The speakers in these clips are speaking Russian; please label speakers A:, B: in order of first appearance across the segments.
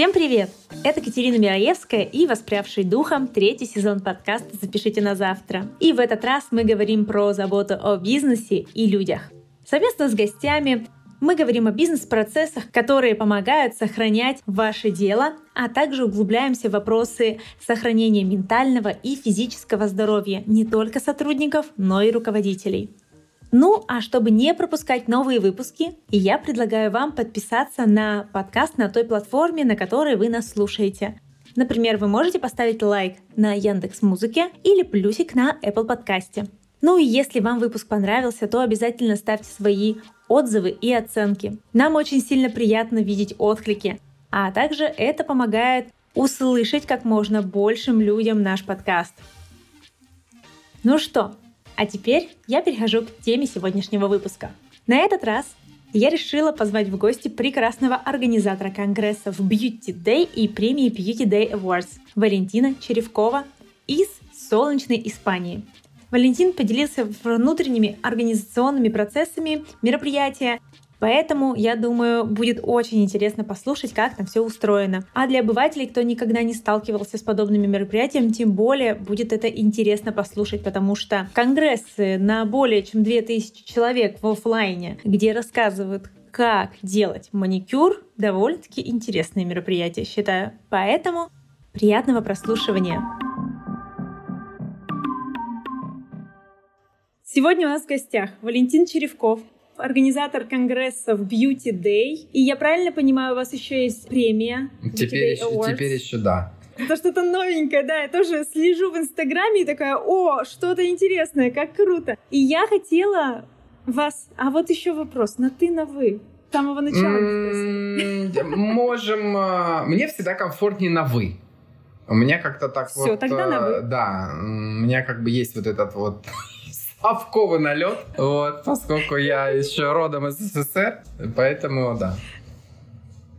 A: Всем привет! Это Катерина Мираевская и «Воспрявший духом» третий сезон подкаста «Запишите на завтра». И в этот раз мы говорим про заботу о бизнесе и людях. Совместно с гостями мы говорим о бизнес-процессах, которые помогают сохранять ваше дело, а также углубляемся в вопросы сохранения ментального и физического здоровья не только сотрудников, но и руководителей. Ну, а чтобы не пропускать новые выпуски, я предлагаю вам подписаться на подкаст на той платформе, на которой вы нас слушаете. Например, вы можете поставить лайк на Яндекс Музыке или плюсик на Apple Подкасте. Ну и если вам выпуск понравился, то обязательно ставьте свои отзывы и оценки. Нам очень сильно приятно видеть отклики, а также это помогает услышать как можно большим людям наш подкаст. Ну что, а теперь я перехожу к теме сегодняшнего выпуска. На этот раз я решила позвать в гости прекрасного организатора конгрессов Beauty Day и премии Beauty Day Awards Валентина Черевкова из солнечной Испании. Валентин поделился внутренними организационными процессами мероприятия Поэтому, я думаю, будет очень интересно послушать, как там все устроено. А для обывателей, кто никогда не сталкивался с подобными мероприятиями, тем более будет это интересно послушать, потому что конгрессы на более чем 2000 человек в офлайне, где рассказывают, как делать маникюр, довольно-таки интересные мероприятия, считаю. Поэтому приятного прослушивания. Сегодня у нас в гостях Валентин Черевков, организатор конгрессов Beauty Day. И я правильно понимаю, у вас еще есть премия
B: Теперь, еще, теперь еще да.
A: Это что-то новенькое, да, я тоже слежу в Инстаграме и такая, о, что-то интересное, как круто. И я хотела вас... А вот еще вопрос, на ты, на вы. С самого начала
B: Можем... А, мне всегда комфортнее на вы. У меня как-то так
A: Все, вот... тогда на вы.
B: А, да, у меня как бы есть вот этот вот совковый налет, вот, поскольку я еще родом из СССР, поэтому, да.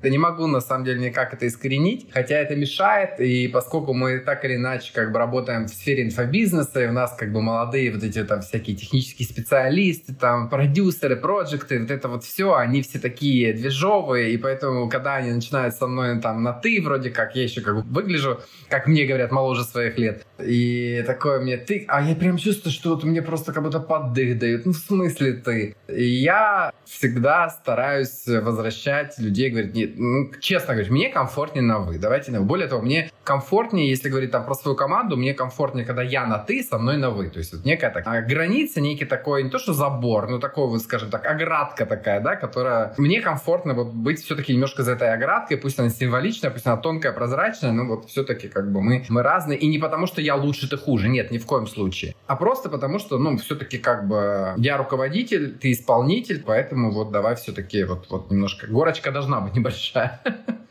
B: Да не могу, на самом деле, никак это искоренить, хотя это мешает, и поскольку мы так или иначе как бы работаем в сфере инфобизнеса, и у нас как бы молодые вот эти там всякие технические специалисты, там продюсеры, проекты, вот это вот все, они все такие движовые, и поэтому, когда они начинают со мной там на «ты», вроде как, я еще как бы выгляжу, как мне говорят, моложе своих лет, и такое мне «ты», а я прям чувствую, что вот мне просто как будто поддых дают, ну в смысле «ты?» И я всегда стараюсь возвращать людей, говорить, нет, ну, честно говоря, мне комфортнее на вы. Давайте на вы. Более того, мне комфортнее, если говорить там про свою команду, мне комфортнее, когда я на ты, со мной на вы. То есть вот некая такая граница, некий такой, не то что забор, но такой вот, скажем так, оградка такая, да, которая... Мне комфортно вот быть все-таки немножко за этой оградкой, пусть она символичная, пусть она тонкая, прозрачная, но вот все-таки как бы мы, мы разные. И не потому, что я лучше, ты хуже. Нет, ни в коем случае. А просто потому, что, ну, все-таки как бы я руководитель, ты исполнитель, поэтому вот давай все-таки вот, вот немножко... Горочка должна быть небольшая большая.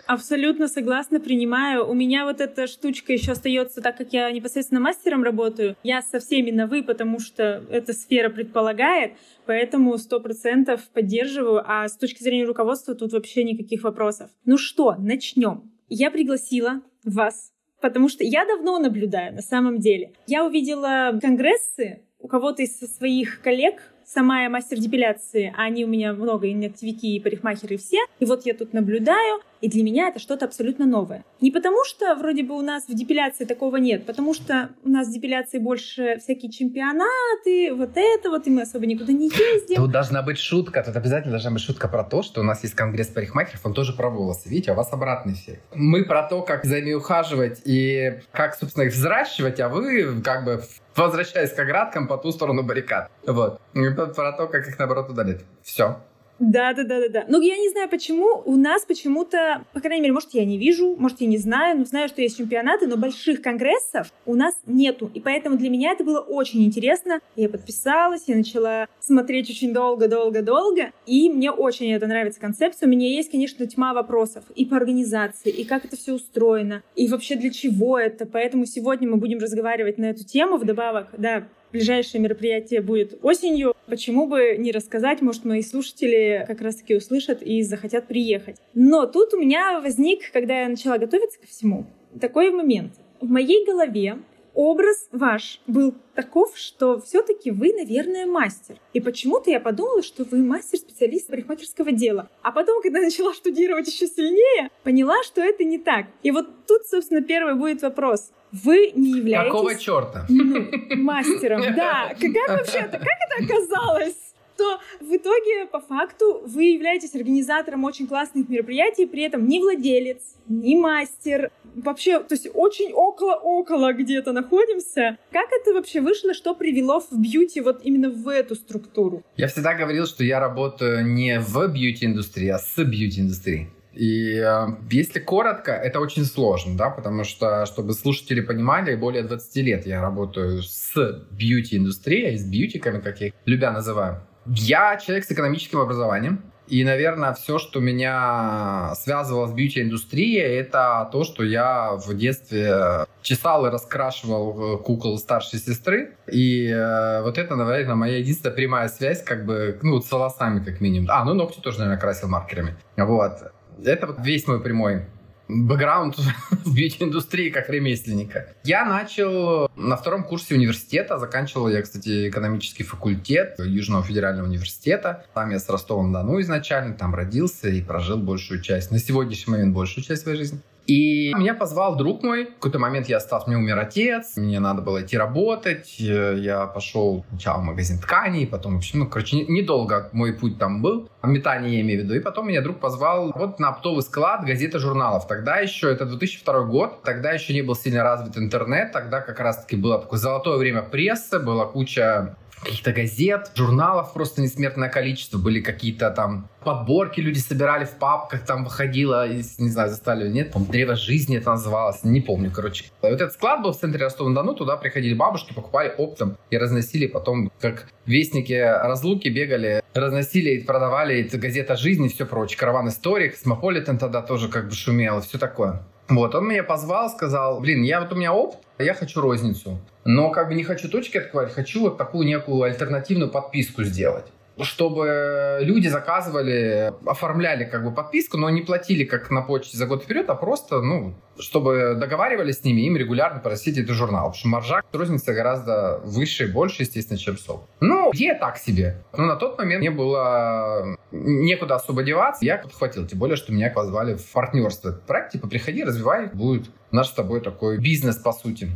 A: Абсолютно согласна, принимаю. У меня вот эта штучка еще остается, так как я непосредственно мастером работаю. Я со всеми на «вы», потому что эта сфера предполагает, поэтому сто процентов поддерживаю. А с точки зрения руководства тут вообще никаких вопросов. Ну что, начнем. Я пригласила вас, потому что я давно наблюдаю на самом деле. Я увидела конгрессы у кого-то из своих коллег сама я мастер депиляции, а они у меня много, и ногтевики, и парикмахеры, все. И вот я тут наблюдаю, и для меня это что-то абсолютно новое. Не потому что вроде бы у нас в депиляции такого нет, потому что у нас в депиляции больше всякие чемпионаты, вот это вот, и мы особо никуда не ездим.
B: Тут должна быть шутка, тут обязательно должна быть шутка про то, что у нас есть конгресс парикмахеров, он тоже про волосы. Видите, а у вас обратный эффект. Мы про то, как за ними ухаживать и как, собственно, их взращивать, а вы как бы возвращаясь к оградкам по ту сторону баррикад. Вот. И про то, как их, наоборот, удалить. Все.
A: Да, да, да, да, да. Ну, я не знаю, почему у нас почему-то, по крайней мере, может, я не вижу, может, я не знаю, но знаю, что есть чемпионаты, но больших конгрессов у нас нету. И поэтому для меня это было очень интересно. Я подписалась, я начала смотреть очень долго-долго-долго, и мне очень это нравится концепция. У меня есть, конечно, тьма вопросов и по организации, и как это все устроено, и вообще для чего это. Поэтому сегодня мы будем разговаривать на эту тему. Вдобавок, да, Ближайшее мероприятие будет осенью. Почему бы не рассказать? Может, мои слушатели как раз-таки услышат и захотят приехать. Но тут у меня возник, когда я начала готовиться ко всему, такой момент. В моей голове образ ваш был таков, что все-таки вы, наверное, мастер. И почему-то я подумала, что вы мастер-специалист парикмахерского дела. А потом, когда начала штудировать еще сильнее, поняла, что это не так. И вот тут, собственно, первый будет вопрос. Вы не являетесь...
B: Какого черта?
A: Ну, мастером, да. Как вообще это? Как это оказалось? Что в итоге, по факту, вы являетесь организатором очень классных мероприятий, при этом не владелец, не мастер, вообще, то есть очень около-около где-то находимся. Как это вообще вышло, что привело в бьюти вот именно в эту структуру?
B: Я всегда говорил, что я работаю не в бьюти-индустрии, а с бьюти-индустрией. И э, если коротко, это очень сложно, да, потому что, чтобы слушатели понимали, более 20 лет я работаю с бьюти-индустрией, с бьютиками, как я их любя называю. Я человек с экономическим образованием. И, наверное, все, что меня связывало с бьюти-индустрией, это то, что я в детстве чесал и раскрашивал э, кукол старшей сестры. И э, вот это, наверное, моя единственная прямая связь, как бы, ну, с волосами, как минимум. А, ну, ногти тоже, наверное, красил маркерами. Вот. Это вот весь мой прямой бэкграунд в бьюти-индустрии как ремесленника. Я начал на втором курсе университета. Заканчивал я, кстати, экономический факультет Южного федерального университета. Там я с Ростовом-Дону изначально, там родился и прожил большую часть, на сегодняшний момент большую часть своей жизни. И меня позвал друг мой. В какой-то момент я остался, мне умер отец, мне надо было идти работать. Я пошел сначала в магазин тканей, потом, ну, короче, недолго мой путь там был. Метание я имею в виду. И потом меня друг позвал вот на оптовый склад газеты журналов. Тогда еще, это 2002 год, тогда еще не был сильно развит интернет, тогда как раз-таки было такое золотое время прессы, была куча каких-то газет, журналов просто несмертное количество. Были какие-то там подборки люди собирали в папках, там выходило, не знаю, застали или нет, по «Древо жизни» это называлось, не помню, короче. И вот этот склад был в центре Ростова-на-Дону, туда приходили бабушки, покупали оптом и разносили потом, как вестники разлуки бегали, разносили и продавали это газета «Жизнь» и все прочее. «Караван историй», «Cosmopolitan» тогда тоже как бы шумел, все такое. Вот, он меня позвал, сказал, блин, я вот у меня опт, я хочу розницу. Но как бы не хочу точки открывать, хочу вот такую некую альтернативную подписку сделать чтобы люди заказывали, оформляли как бы подписку, но не платили как на почте за год вперед, а просто, ну, чтобы договаривались с ними, им регулярно привозить этот журнал. Потому что маржа розница гораздо выше и больше, естественно, чем с опт. Ну, где так себе. Но на тот момент мне было некуда особо деваться. Я подхватил, тем более, что меня позвали в партнерство. Проект, типа, приходи, развивай, будет наш с тобой такой бизнес, по сути.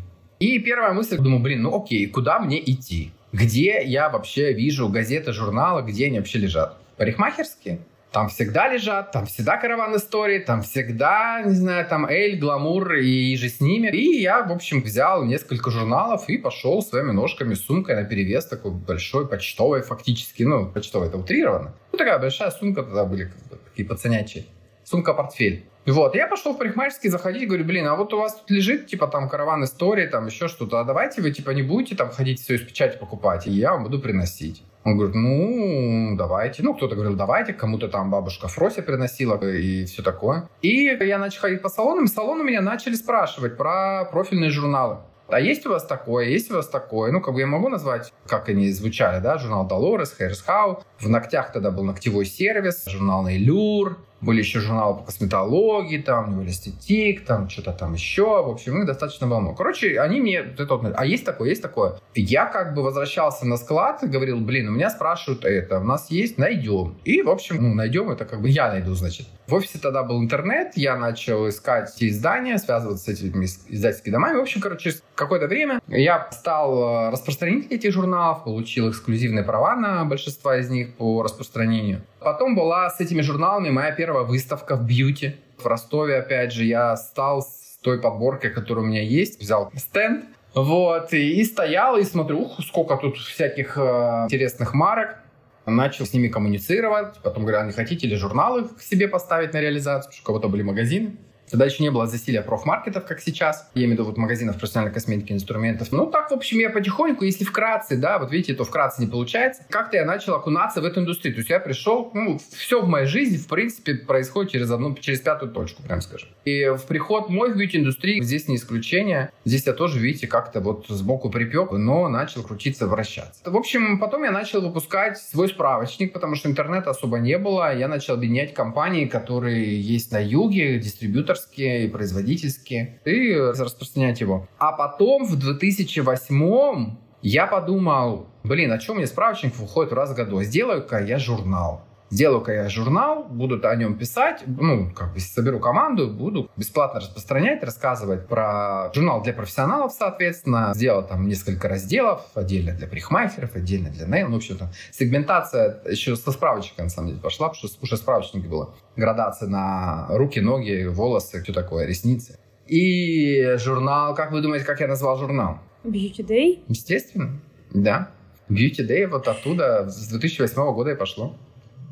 B: И первая мысль, думаю, блин, ну окей, куда мне идти? Где я вообще вижу газеты, журналы, где они вообще лежат? Парикмахерские? Там всегда лежат, там всегда караван истории, там всегда, не знаю, там Эль, Гламур и же с ними. И я, в общем, взял несколько журналов и пошел своими ножками сумкой на перевес, такой большой, почтовой фактически. Ну, почтовый это утрировано. Ну, такая большая сумка тогда были, как бы, такие пацанячие. Сумка-портфель. Вот, я пошел в парикмахерский заходить, говорю, блин, а вот у вас тут лежит, типа, там, караван истории, там, еще что-то, а давайте вы, типа, не будете там ходить все из печати покупать, и я вам буду приносить. Он говорит, ну, давайте. Ну, кто-то говорил, давайте, кому-то там бабушка Фрося приносила и все такое. И я начал ходить по салонам, и салоны меня начали спрашивать про профильные журналы. А есть у вас такое, есть у вас такое? Ну, как бы я могу назвать, как они звучали, да, журнал Dolores, Harris How. В ногтях тогда был ногтевой сервис, журнал Наилюр, были еще журналы по косметологии, там, были эстетик, там, что-то там еще. В общем, их достаточно много. Короче, они мне... Это а есть такое, есть такое. Я как бы возвращался на склад и говорил, блин, у меня спрашивают это, у нас есть, найдем. И, в общем, ну, найдем, это как бы я найду, значит. В офисе тогда был интернет, я начал искать издания, связываться с этими издательскими домами. В общем, короче, через какое-то время я стал э, распространителем этих журналов, получил эксклюзивные права на большинство из них по распространению. Потом была с этими журналами моя первая выставка в бьюти. В Ростове, опять же, я стал с той подборкой, которая у меня есть, взял стенд, вот, и, и стоял, и смотрю, ух, сколько тут всяких э, интересных марок. Начал с ними коммуницировать, потом говорю, а не хотите ли журналы к себе поставить на реализацию, потому что у кого-то были магазины. Тогда еще не было засилия профмаркетов, как сейчас. Я имею в виду вот магазинов профессиональной косметики, инструментов. Ну, так, в общем, я потихоньку, если вкратце, да, вот видите, то вкратце не получается, как-то я начал окунаться в эту индустрию. То есть я пришел, ну, все в моей жизни, в принципе, происходит через одну, через пятую точку, прям скажем. И в приход мой в бьюти-индустрии здесь не исключение. Здесь я тоже, видите, как-то вот сбоку припек, но начал крутиться, вращаться. В общем, потом я начал выпускать свой справочник, потому что интернета особо не было. Я начал объединять компании, которые есть на юге, дистрибьютор коммерческие, и производительские, и распространять его. А потом в 2008 я подумал, блин, а что мне справочник выходит раз в году? Сделаю-ка я журнал. Сделаю-ка я журнал, буду о нем писать, ну, как бы соберу команду, буду бесплатно распространять, рассказывать про журнал для профессионалов, соответственно. Сделал там несколько разделов, отдельно для парикмахеров, отдельно для нейл, ну, все там. Сегментация еще со справочника, на самом деле, пошла, потому что уже справочники было. Градация на руки, ноги, волосы, все такое, ресницы. И журнал, как вы думаете, как я назвал журнал?
A: Beauty Day?
B: Естественно, да. Beauty Day вот оттуда с 2008 года и пошло.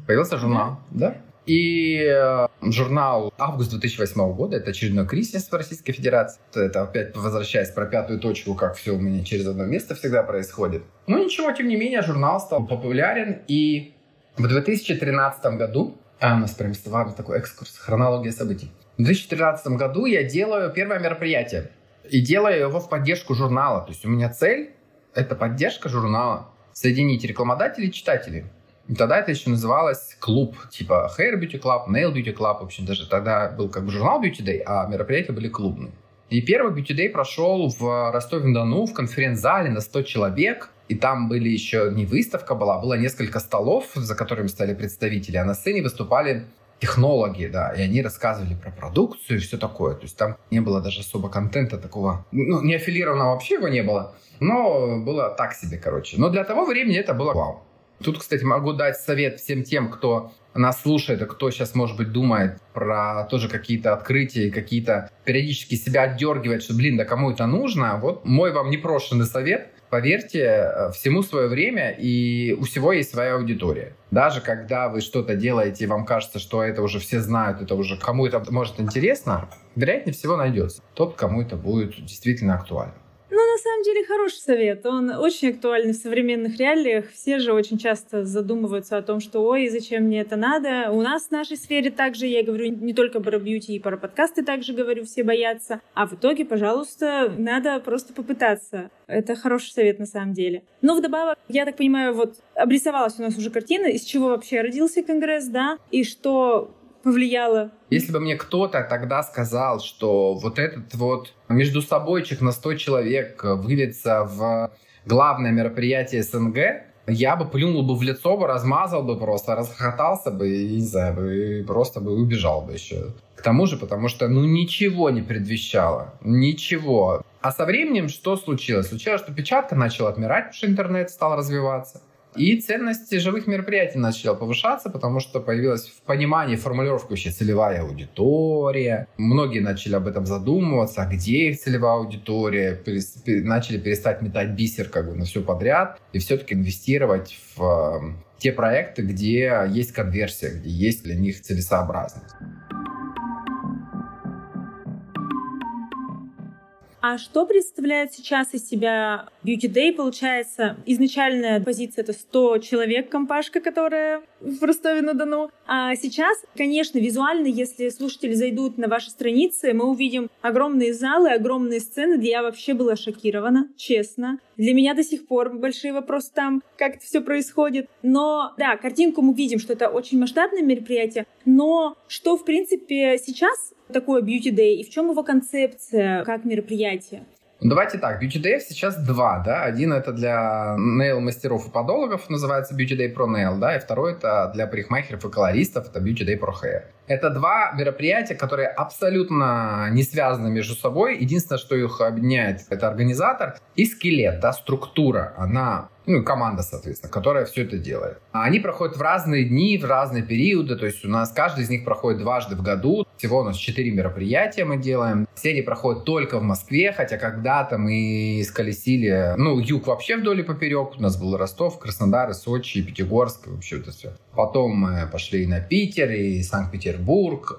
B: Появился журнал, да? да? И э, журнал август 2008 года, это очередной кризис в Российской Федерации. Это опять возвращаясь про пятую точку, как все у меня через одно место всегда происходит. Ну ничего, тем не менее, журнал стал популярен. И в 2013 году, а у нас прям с вами такой экскурс, хронология событий. В 2013 году я делаю первое мероприятие. И делаю его в поддержку журнала. То есть у меня цель — это поддержка журнала. Соединить рекламодателей и читателей. И тогда это еще называлось клуб, типа Hair Beauty Club, Nail Beauty Club. В общем, даже тогда был как бы журнал Beauty Day, а мероприятия были клубные. И первый Beauty Day прошел в Ростове-на-Дону в конференц-зале на 100 человек. И там были еще не выставка была, было несколько столов, за которыми стали представители, а на сцене выступали технологии, да, и они рассказывали про продукцию и все такое. То есть там не было даже особо контента такого, ну, не аффилированного вообще его не было, но было так себе, короче. Но для того времени это было вау. Тут, кстати, могу дать совет всем тем, кто нас слушает, кто сейчас, может быть, думает про тоже какие-то открытия, какие-то периодически себя отдергивает, что, блин, да кому это нужно. Вот мой вам непрошенный совет. Поверьте, э, всему свое время, и у всего есть своя аудитория. Даже когда вы что-то делаете, и вам кажется, что это уже все знают, это уже кому это может интересно, вероятнее всего найдется тот, кому это будет действительно актуально.
A: Ну, на самом деле, хороший совет. Он очень актуальный в современных реалиях. Все же очень часто задумываются о том, что «Ой, зачем мне это надо?» У нас в нашей сфере также, я говорю не только про бьюти и про подкасты также говорю, все боятся. А в итоге, пожалуйста, надо просто попытаться. Это хороший совет на самом деле. Но вдобавок, я так понимаю, вот обрисовалась у нас уже картина, из чего вообще родился Конгресс, да, и что повлияло?
B: Если бы мне кто-то тогда сказал, что вот этот вот между собойчик на 100 человек выльется в главное мероприятие СНГ, я бы плюнул бы в лицо, бы размазал бы просто, расхохотался бы и, не знаю, и просто бы убежал бы еще. К тому же, потому что, ну, ничего не предвещало. Ничего. А со временем что случилось? Случилось, что печатка начала отмирать, потому что интернет стал развиваться. И ценность живых мероприятий начала повышаться, потому что появилась в понимании формулировка вообще целевая аудитория. Многие начали об этом задумываться, а где их целевая аудитория. Начали перестать метать бисер как бы на все подряд и все-таки инвестировать в э, те проекты, где есть конверсия, где есть для них целесообразность.
A: А что представляет сейчас из себя Beauty Day? Получается, изначальная позиция — это 100 человек, компашка, которая в Ростове-на-Дону. А сейчас, конечно, визуально, если слушатели зайдут на ваши страницы, мы увидим огромные залы, огромные сцены, где я вообще была шокирована, честно. Для меня до сих пор большие вопросы там, как это все происходит. Но да, картинку мы видим, что это очень масштабное мероприятие. Но что, в принципе, сейчас такое Beauty Day и в чем его концепция как мероприятие?
B: Ну, давайте так, Beauty Day сейчас два, да. Один это для нейл-мастеров и подологов, называется Beauty Day Pro Nail, да, и второй это для парикмахеров и колористов, это Beauty Day Pro Hair. Это два мероприятия, которые абсолютно не связаны между собой. Единственное, что их объединяет, это организатор и скелет, да, структура. Она ну, команда, соответственно, которая все это делает. Они проходят в разные дни, в разные периоды, то есть у нас каждый из них проходит дважды в году. Всего у нас четыре мероприятия мы делаем. Все они проходят только в Москве, хотя когда-то мы сколесили, ну, юг вообще вдоль и поперек. У нас был Ростов, Краснодар, Сочи, Пятигорск, вообще это все. Потом мы пошли на Питер, и Санкт-Петербург,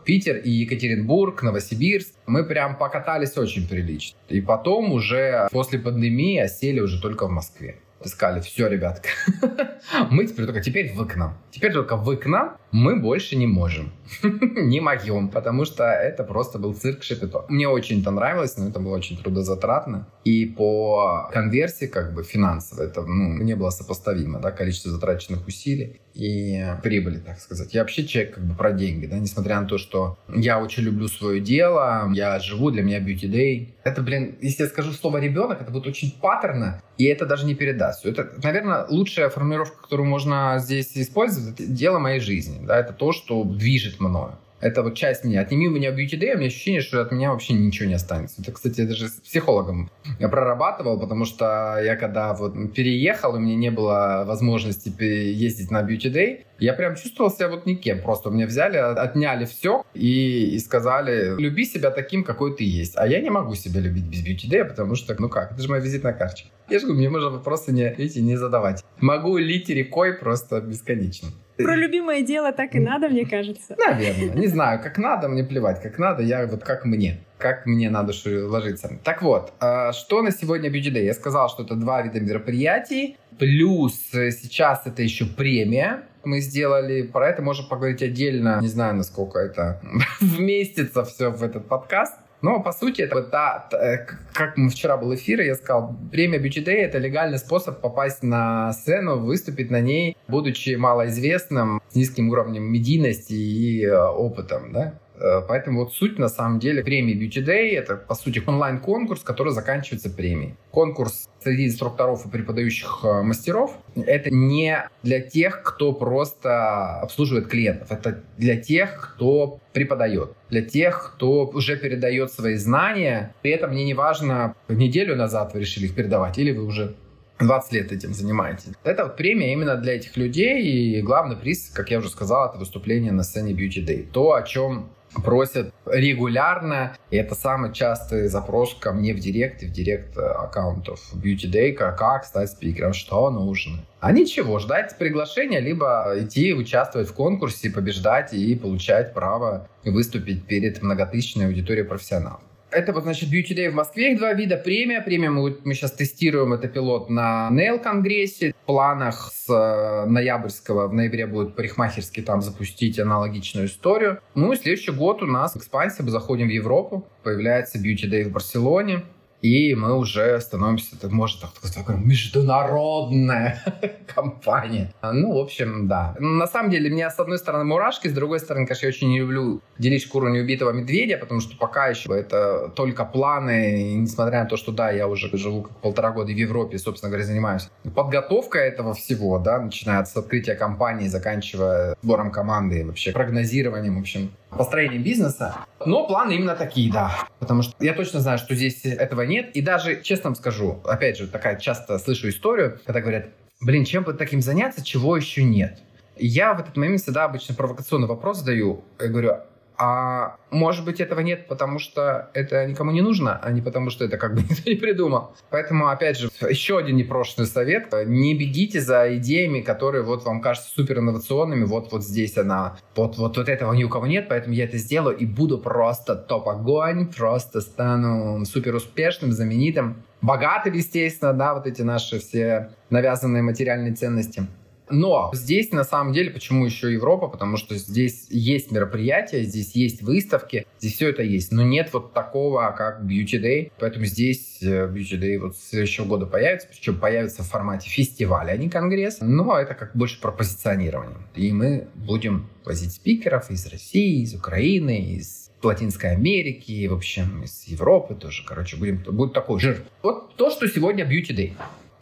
B: Питер и Екатеринбург, Новосибирск. Мы прям покатались очень прилично. И потом уже после пандемии осели уже только в Москве сказали, все, ребятка, мы теперь только теперь вы к нам. Теперь только вы к нам, мы больше не можем. не могем, потому что это просто был цирк шепето. Мне очень это нравилось, но это было очень трудозатратно. И по конверсии, как бы финансово, это ну, не было сопоставимо, да, количество затраченных усилий. И прибыли, так сказать. Я вообще человек как бы про деньги, да, несмотря на то, что я очень люблю свое дело, я живу, для меня beauty day. Это, блин, если я скажу слово ребенок, это будет очень паттерно, и это даже не передаст. Это, наверное, лучшая формулировка, которую можно здесь использовать, это дело моей жизни, да, это то, что движет мною. Это вот часть меня. Отними у меня beauty day, у меня ощущение, что от меня вообще ничего не останется. Это, кстати, я даже с психологом я прорабатывал, потому что я когда вот переехал, у меня не было возможности ездить на beauty day, я прям чувствовал себя вот никем. Просто меня взяли, отняли все и, и сказали, люби себя таким, какой ты есть. А я не могу себя любить без beauty day, потому что, ну как, это же моя визитная карточка. Я же говорю, мне можно вопросы не, видите, не задавать. Могу лить рекой просто бесконечно.
A: Про любимое дело так и надо, мне кажется.
B: Наверное. Не знаю, как надо, мне плевать, как надо, я вот как мне. Как мне на душу ложиться. Так вот, а, что на сегодня Beauty Day? Я сказал, что это два вида мероприятий. Плюс э, сейчас это еще премия. Мы сделали, про это можем поговорить отдельно. Не знаю, насколько это вместится все в этот подкаст. Но, по сути, это та, та, как мы вчера был эфир, я сказал, премия Day — это легальный способ попасть на сцену, выступить на ней, будучи малоизвестным, с низким уровнем медийности и э, опытом, да. Э, поэтому вот суть на самом деле премии Beauty Day это по сути онлайн-конкурс, который заканчивается премией. Конкурс среди инструкторов и преподающих э, мастеров это не для тех, кто просто обслуживает клиентов, это для тех, кто преподает, для тех, кто уже передает свои знания. При этом мне не важно, неделю назад вы решили их передавать или вы уже 20 лет этим занимаетесь. Это вот премия именно для этих людей, и главный приз, как я уже сказал, это выступление на сцене Beauty Day. То, о чем просят регулярно. И это самый частый запрос ко мне в директ и в директ аккаунтов Beauty Day, как стать спикером, что нужно. А ничего, ждать приглашения, либо идти участвовать в конкурсе, побеждать и получать право выступить перед многотысячной аудиторией профессионалов. Это вот, значит, Beauty Day в Москве. Их два вида. Премия. Премия мы, мы сейчас тестируем. Это пилот на Nail конгрессе. В планах с э, ноябрьского в ноябре будет парикмахерский там запустить аналогичную историю. Ну и следующий год у нас экспансия. Мы заходим в Европу. Появляется Beauty Day в Барселоне и мы уже становимся, так может, так сказать, международная компания. Ну, в общем, да. На самом деле, меня с одной стороны мурашки, с другой стороны, конечно, я очень не люблю делить шкуру неубитого медведя, потому что пока еще это только планы, и несмотря на то, что да, я уже живу как полтора года в Европе, собственно говоря, занимаюсь подготовка этого всего, да, начиная с открытия компании, заканчивая сбором команды, вообще прогнозированием, в общем, построением бизнеса. Но планы именно такие, да. Потому что я точно знаю, что здесь этого нет. И даже, честно вам скажу, опять же, такая часто слышу историю, когда говорят, блин, чем бы таким заняться, чего еще нет? Я в этот момент всегда обычно провокационный вопрос задаю. Я говорю, а может быть этого нет, потому что это никому не нужно, а не потому что это как бы никто не придумал. Поэтому, опять же, еще один непрошенный совет. Не бегите за идеями, которые вот вам кажутся супер инновационными. Вот, вот здесь она. Вот, вот, вот этого ни у кого нет, поэтому я это сделаю и буду просто топ-огонь, просто стану супер успешным, знаменитым, богатым, естественно, да, вот эти наши все навязанные материальные ценности. Но здесь, на самом деле, почему еще Европа? Потому что здесь есть мероприятия, здесь есть выставки, здесь все это есть. Но нет вот такого, как Beauty Day. Поэтому здесь э, Beauty Day вот с следующего года появится, причем появится в формате фестиваля, а не конгресса. Но это как больше про позиционирование. И мы будем возить спикеров из России, из Украины, из Латинской Америки, в общем, из Европы тоже. Короче, будем, будет такой жир. Вот то, что сегодня Beauty Day.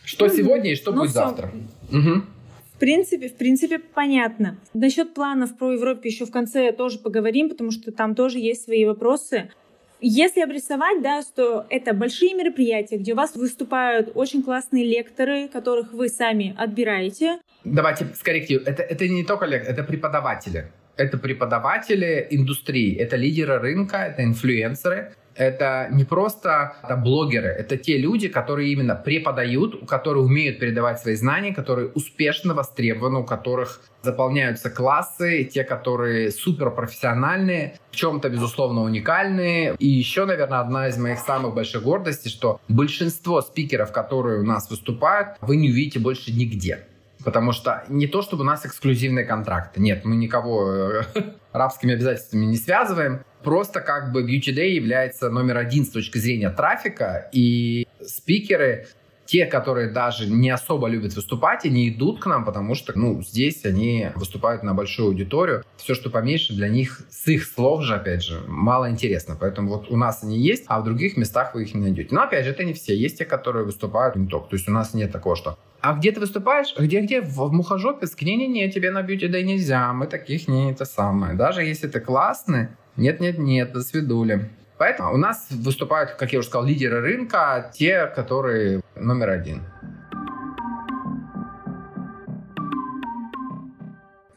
B: Что ну, сегодня и что ну, будет все. завтра. Угу
A: принципе, в принципе, понятно. Насчет планов про Европу еще в конце тоже поговорим, потому что там тоже есть свои вопросы. Если обрисовать, да, что это большие мероприятия, где у вас выступают очень классные лекторы, которых вы сами отбираете.
B: Давайте скорректирую. Это, это не только лекторы, это преподаватели. Это преподаватели индустрии, это лидеры рынка, это инфлюенсеры, это не просто это блогеры, это те люди, которые именно преподают, которые умеют передавать свои знания, которые успешно востребованы, у которых заполняются классы, те, которые суперпрофессиональные, в чем-то, безусловно, уникальные. И еще, наверное, одна из моих самых больших гордостей, что большинство спикеров, которые у нас выступают, вы не увидите больше нигде. Потому что не то, чтобы у нас эксклюзивные контракты. Нет, мы никого э, рабскими обязательствами не связываем. Просто как бы Beauty Day является номер один с точки зрения трафика, и спикеры те, которые даже не особо любят выступать, они идут к нам, потому что, ну, здесь они выступают на большую аудиторию. Все, что поменьше, для них с их слов же, опять же, мало интересно. Поэтому вот у нас они есть, а в других местах вы их не найдете. Но, опять же, это не все. Есть те, которые выступают не только. То есть у нас нет такого, что а где ты выступаешь? Где-где? В, в Мухожопецке? Не-не-не, тебе на бьюти да нельзя. Мы таких не это самое. Даже если ты классный, нет-нет-нет, до свидули. Поэтому у нас выступают, как я уже сказал, лидеры рынка, те, которые номер один.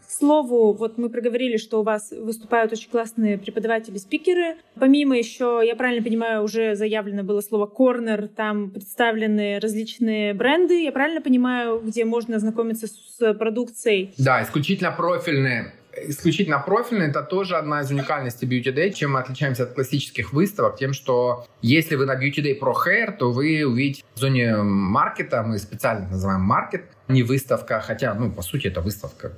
A: слову, вот мы проговорили, что у вас выступают очень классные преподаватели-спикеры. Помимо еще, я правильно понимаю, уже заявлено было слово «корнер», там представлены различные бренды, я правильно понимаю, где можно ознакомиться с продукцией?
B: Да, исключительно профильные исключительно профильный, это тоже одна из уникальностей Beauty Day. Чем мы отличаемся от классических выставок? Тем, что если вы на Beauty Day Pro Hair, то вы увидите в зоне маркета, мы специально называем маркет, не выставка, хотя, ну, по сути, это выставка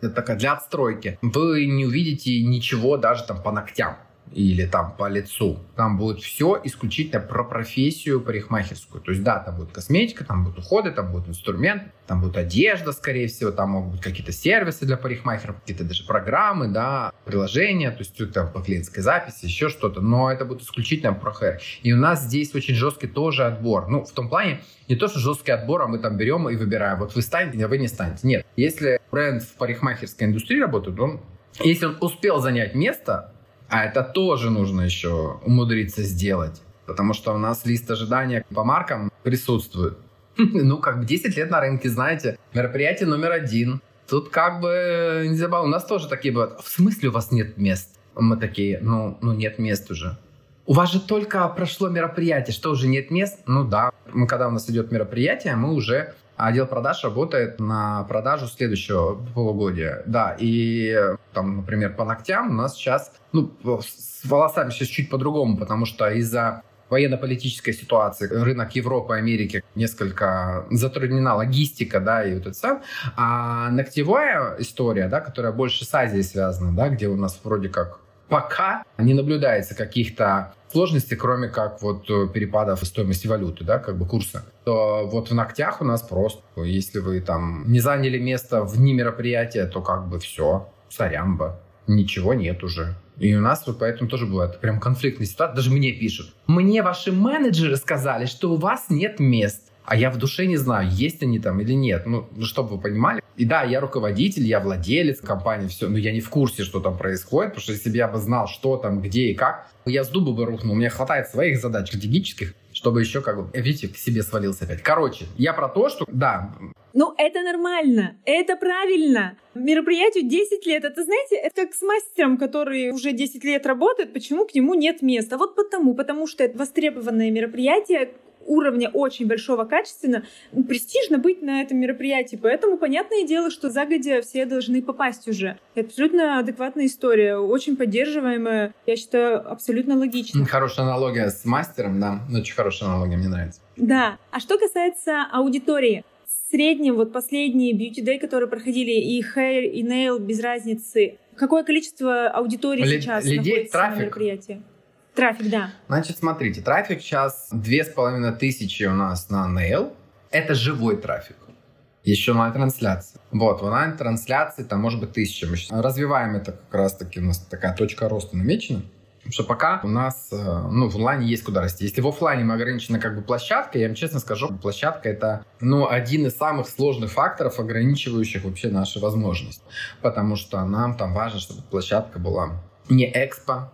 B: это такая для отстройки, вы не увидите ничего даже там по ногтям или там по лицу. Там будет все исключительно про профессию парикмахерскую. То есть, да, там будет косметика, там будут уходы, там будет инструмент, там будет одежда, скорее всего, там могут быть какие-то сервисы для парикмахеров, какие-то даже программы, да, приложения, то есть там по клиентской записи, еще что-то. Но это будет исключительно про хэр. И у нас здесь очень жесткий тоже отбор. Ну, в том плане, не то, что жесткий отбор, а мы там берем и выбираем, вот вы станете, а вы не станете. Нет. Если бренд в парикмахерской индустрии работает, он если он успел занять место, а это тоже нужно еще умудриться сделать. Потому что у нас лист ожидания по маркам присутствует. Ну, как бы 10 лет на рынке, знаете, мероприятие номер один. Тут как бы не забавно. У нас тоже такие бывают. В смысле у вас нет мест? Мы такие, ну, ну нет мест уже. У вас же только прошло мероприятие, что уже нет мест? Ну да. Мы, когда у нас идет мероприятие, мы уже а отдел продаж работает на продажу следующего полугодия. Да, и там, например, по ногтям у нас сейчас, ну, с волосами сейчас чуть по-другому, потому что из-за военно-политической ситуации, рынок Европы, Америки несколько затруднена логистика, да, и вот это сам. А ногтевая история, да, которая больше с Азией связана, да, где у нас вроде как пока не наблюдается каких-то сложностей, кроме как вот э, перепадов стоимости валюты, да, как бы курса, то вот в ногтях у нас просто, если вы там не заняли место в дни мероприятия, то как бы все, сорямба, ничего нет уже. И у нас вот поэтому тоже бывает прям конфликтная ситуация. Даже мне пишут. Мне ваши менеджеры сказали, что у вас нет мест а я в душе не знаю, есть они там или нет. Ну, чтобы вы понимали. И да, я руководитель, я владелец компании, все, но я не в курсе, что там происходит, потому что если бы я бы знал, что там, где и как, я с дуба бы рухнул. У меня хватает своих задач стратегических, чтобы еще как бы, видите, к себе свалился опять. Короче, я про то, что, да,
A: ну, это нормально, это правильно. Мероприятию 10 лет. Это, знаете, это как с мастером, который уже 10 лет работает, почему к нему нет места? Вот потому, потому что это востребованное мероприятие, уровня очень большого качественно, престижно быть на этом мероприятии. Поэтому понятное дело, что загодя все должны попасть уже. Это абсолютно адекватная история, очень поддерживаемая, я считаю, абсолютно логично.
B: Хорошая аналогия с мастером, да, очень хорошая аналогия, мне нравится.
A: Да. А что касается аудитории, в среднем вот последние beauty day, которые проходили, и hair, и nail, без разницы, какое количество аудитории Лид, сейчас людей, находится трафик. на мероприятии? Трафик, да.
B: Значит, смотрите, трафик сейчас две с половиной тысячи у нас на Nail. Это живой трафик. Еще онлайн-трансляция. Вот, в онлайн-трансляции там может быть тысяча. Мы сейчас развиваем это как раз-таки, у нас такая точка роста намечена. Потому что пока у нас, э, ну, в онлайне есть куда расти. Если в офлайне мы ограничены как бы площадкой, я вам честно скажу, площадка это, ну, один из самых сложных факторов, ограничивающих вообще наши возможности. Потому что нам там важно, чтобы площадка была не экспо,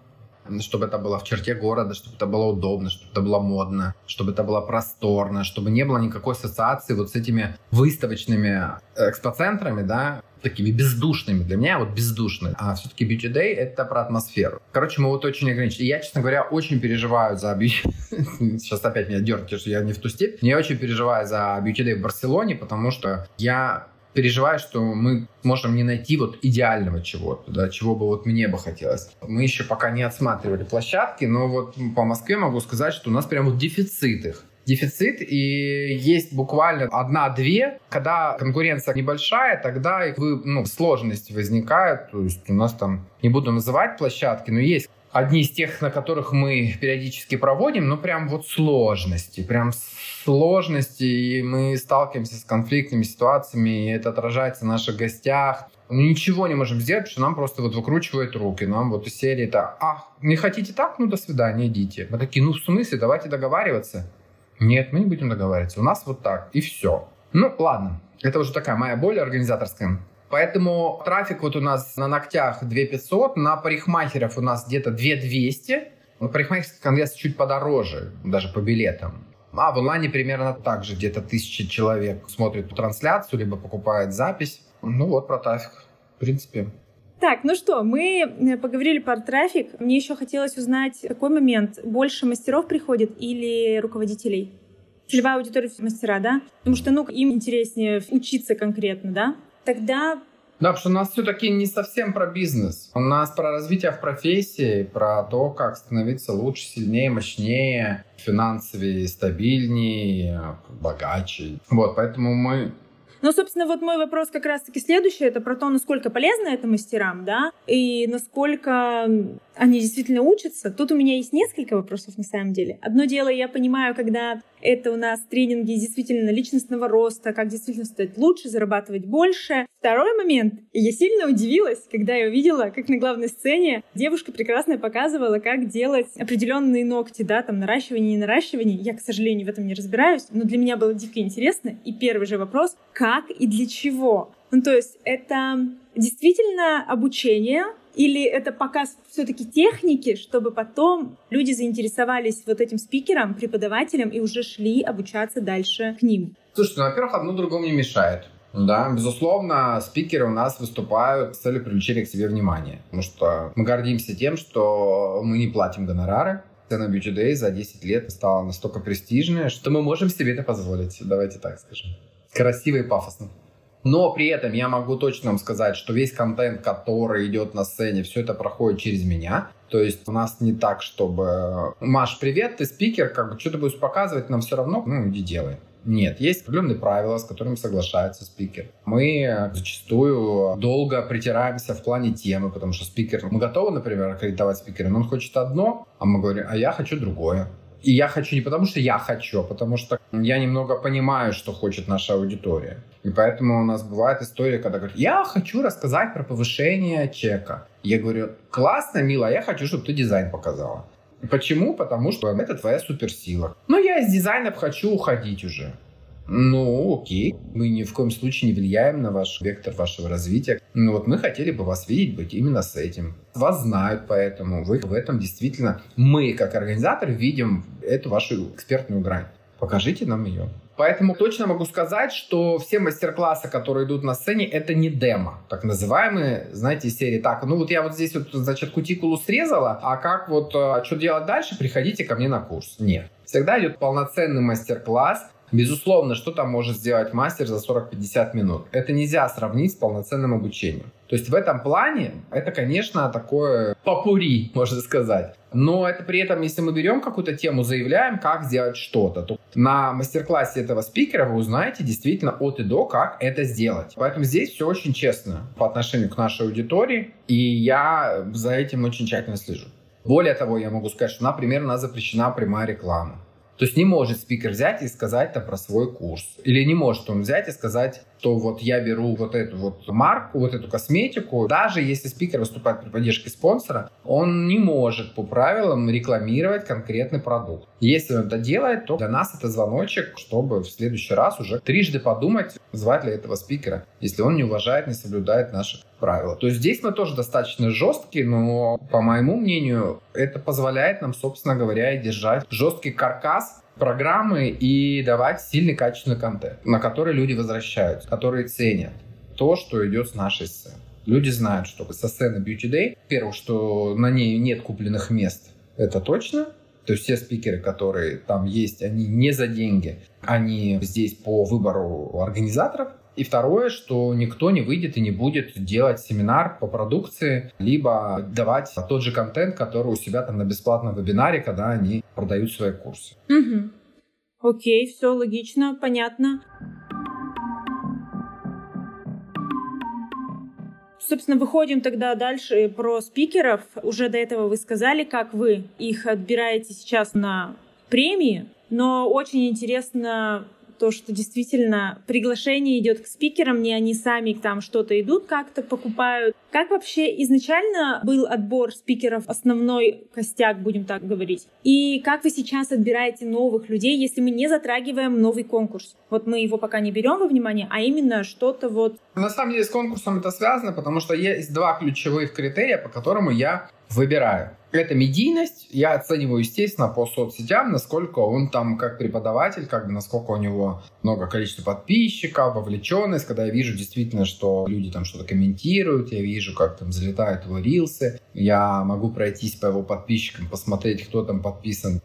B: чтобы это было в черте города, чтобы это было удобно, чтобы это было модно, чтобы это было просторно, чтобы не было никакой ассоциации вот с этими выставочными экспоцентрами, да, такими бездушными. Для меня вот бездушные. А все-таки Beauty Day — это про атмосферу. Короче, мы вот очень ограничены. Я, честно говоря, очень переживаю за Beauty... Сейчас опять меня дернете, что я не в ту степь. Я очень переживаю за Beauty Day в Барселоне, потому что я переживаю, что мы можем не найти вот идеального чего-то, да, чего бы вот мне бы хотелось. Мы еще пока не отсматривали площадки, но вот по Москве могу сказать, что у нас прям вот дефицит их дефицит, и есть буквально одна-две. Когда конкуренция небольшая, тогда вы, ну, сложности возникают. То есть у нас там, не буду называть площадки, но есть одни из тех, на которых мы периодически проводим, ну прям вот сложности, прям сложности, и мы сталкиваемся с конфликтными ситуациями, и это отражается в наших гостях. Мы ничего не можем сделать, потому что нам просто вот выкручивают руки. Нам вот из серии это «А, не хотите так? Ну, до свидания, идите». Мы такие «Ну, в смысле? Давайте договариваться». Нет, мы не будем договариваться. У нас вот так, и все. Ну, ладно. Это уже такая моя боль организаторская. Поэтому трафик вот у нас на ногтях 2500, на парикмахеров у нас где-то 2200. На парикмахерский конгресс чуть подороже, даже по билетам. А в онлайне примерно так же, где-то тысяча человек смотрит трансляцию, либо покупает запись. Ну вот про трафик, в принципе.
A: Так, ну что, мы э, поговорили про трафик. Мне еще хотелось узнать, какой момент больше мастеров приходит или руководителей? Целевая аудитория мастера, да? Потому что, ну, им интереснее учиться конкретно, да? Тогда
B: да, потому что у нас все-таки не совсем про бизнес. У нас про развитие в профессии, про то, как становиться лучше, сильнее, мощнее, финансовее, стабильнее, богаче. Вот, поэтому мы
A: ну, собственно, вот мой вопрос как раз-таки следующий. Это про то, насколько полезно это мастерам, да, и насколько они действительно учатся. Тут у меня есть несколько вопросов на самом деле. Одно дело, я понимаю, когда это у нас тренинги действительно личностного роста, как действительно стать лучше, зарабатывать больше. Второй момент. Я сильно удивилась, когда я увидела, как на главной сцене девушка прекрасно показывала, как делать определенные ногти, да, там наращивание и наращивание. Я, к сожалению, в этом не разбираюсь, но для меня было дико интересно. И первый же вопрос, как и для чего? Ну, то есть это действительно обучение, или это показ все-таки техники, чтобы потом люди заинтересовались вот этим спикером, преподавателем и уже шли обучаться дальше к ним?
B: Слушайте, ну, во-первых, одно другому не мешает. Да, безусловно, спикеры у нас выступают с целью привлечения к себе внимания. Потому что мы гордимся тем, что мы не платим гонорары. Цена Beauty Day за 10 лет стала настолько престижная, что мы можем себе это позволить. Давайте так скажем. Красиво и пафосно. Но при этом я могу точно вам сказать, что весь контент, который идет на сцене, все это проходит через меня. То есть у нас не так, чтобы Маш, привет, ты спикер, как бы что ты будешь показывать, нам все равно, ну иди делай. Нет, есть определенные правила, с которыми соглашается спикер. Мы зачастую долго притираемся в плане темы, потому что спикер... Мы готовы, например, аккредитовать спикера, но он хочет одно, а мы говорим, а я хочу другое. И я хочу не потому, что я хочу, а потому что я немного понимаю, что хочет наша аудитория. И поэтому у нас бывает история, когда говорят, я хочу рассказать про повышение чека. Я говорю, классно, мило, я хочу, чтобы ты дизайн показала. Почему? Потому что это твоя суперсила. Но я из дизайнов хочу уходить уже. Ну, окей. Мы ни в коем случае не влияем на ваш вектор вашего развития. Но вот мы хотели бы вас видеть быть именно с этим. Вас знают поэтому. Вы в этом действительно, мы как организатор видим эту вашу экспертную грань. Покажите нам ее. Поэтому точно могу сказать, что все мастер-классы, которые идут на сцене, это не демо, так называемые, знаете, серии. Так, ну вот я вот здесь вот, значит, кутикулу срезала, а как вот, а, что делать дальше, приходите ко мне на курс. Нет. Всегда идет полноценный мастер-класс, Безусловно, что там может сделать мастер за 40-50 минут? Это нельзя сравнить с полноценным обучением. То есть в этом плане это, конечно, такое попури, можно сказать. Но это при этом, если мы берем какую-то тему, заявляем, как сделать что-то, то на мастер-классе этого спикера вы узнаете действительно от и до, как это сделать. Поэтому здесь все очень честно по отношению к нашей аудитории, и я за этим очень тщательно слежу. Более того, я могу сказать, что, например, у нас запрещена прямая реклама. То есть не может спикер взять и сказать там про свой курс. Или не может он взять и сказать, что вот я беру вот эту вот марку, вот эту косметику. Даже если спикер выступает при поддержке спонсора, он не может по правилам рекламировать конкретный продукт. Если он это делает, то для нас это звоночек, чтобы в следующий раз уже трижды подумать, звать ли этого спикера, если он не уважает, не соблюдает наши правила. То есть здесь мы тоже достаточно жесткие, но, по моему мнению, это позволяет нам, собственно говоря, держать жесткий каркас программы и давать сильный качественный контент, на который люди возвращаются, которые ценят то, что идет с нашей сцены. Люди знают, что со сцены Beauty Day, первое, что на ней нет купленных мест, это точно. То есть все спикеры, которые там есть, они не за деньги, они здесь по выбору организаторов. И второе, что никто не выйдет и не будет делать семинар по продукции, либо давать тот же контент, который у себя там на бесплатном вебинаре, когда они продают свои курсы.
A: Угу. Окей, все логично, понятно. Собственно, выходим тогда дальше про спикеров. Уже до этого вы сказали, как вы их отбираете сейчас на премии, но очень интересно то, что действительно приглашение идет к спикерам, не они сами там что-то идут, как-то покупают. Как вообще изначально был отбор спикеров, основной костяк, будем так говорить? И как вы сейчас отбираете новых людей, если мы не затрагиваем новый конкурс? Вот мы его пока не берем во внимание, а именно что-то вот...
B: На самом деле с конкурсом это связано, потому что есть два ключевых критерия, по которому я выбираю. Это медийность. Я оцениваю, естественно, по соцсетям, насколько он там как преподаватель, как бы насколько у него много количества подписчиков, вовлеченность, когда я вижу действительно, что люди там что-то комментируют, я вижу, как там залетают его рилсы, я могу пройтись по его подписчикам, посмотреть, кто там подписан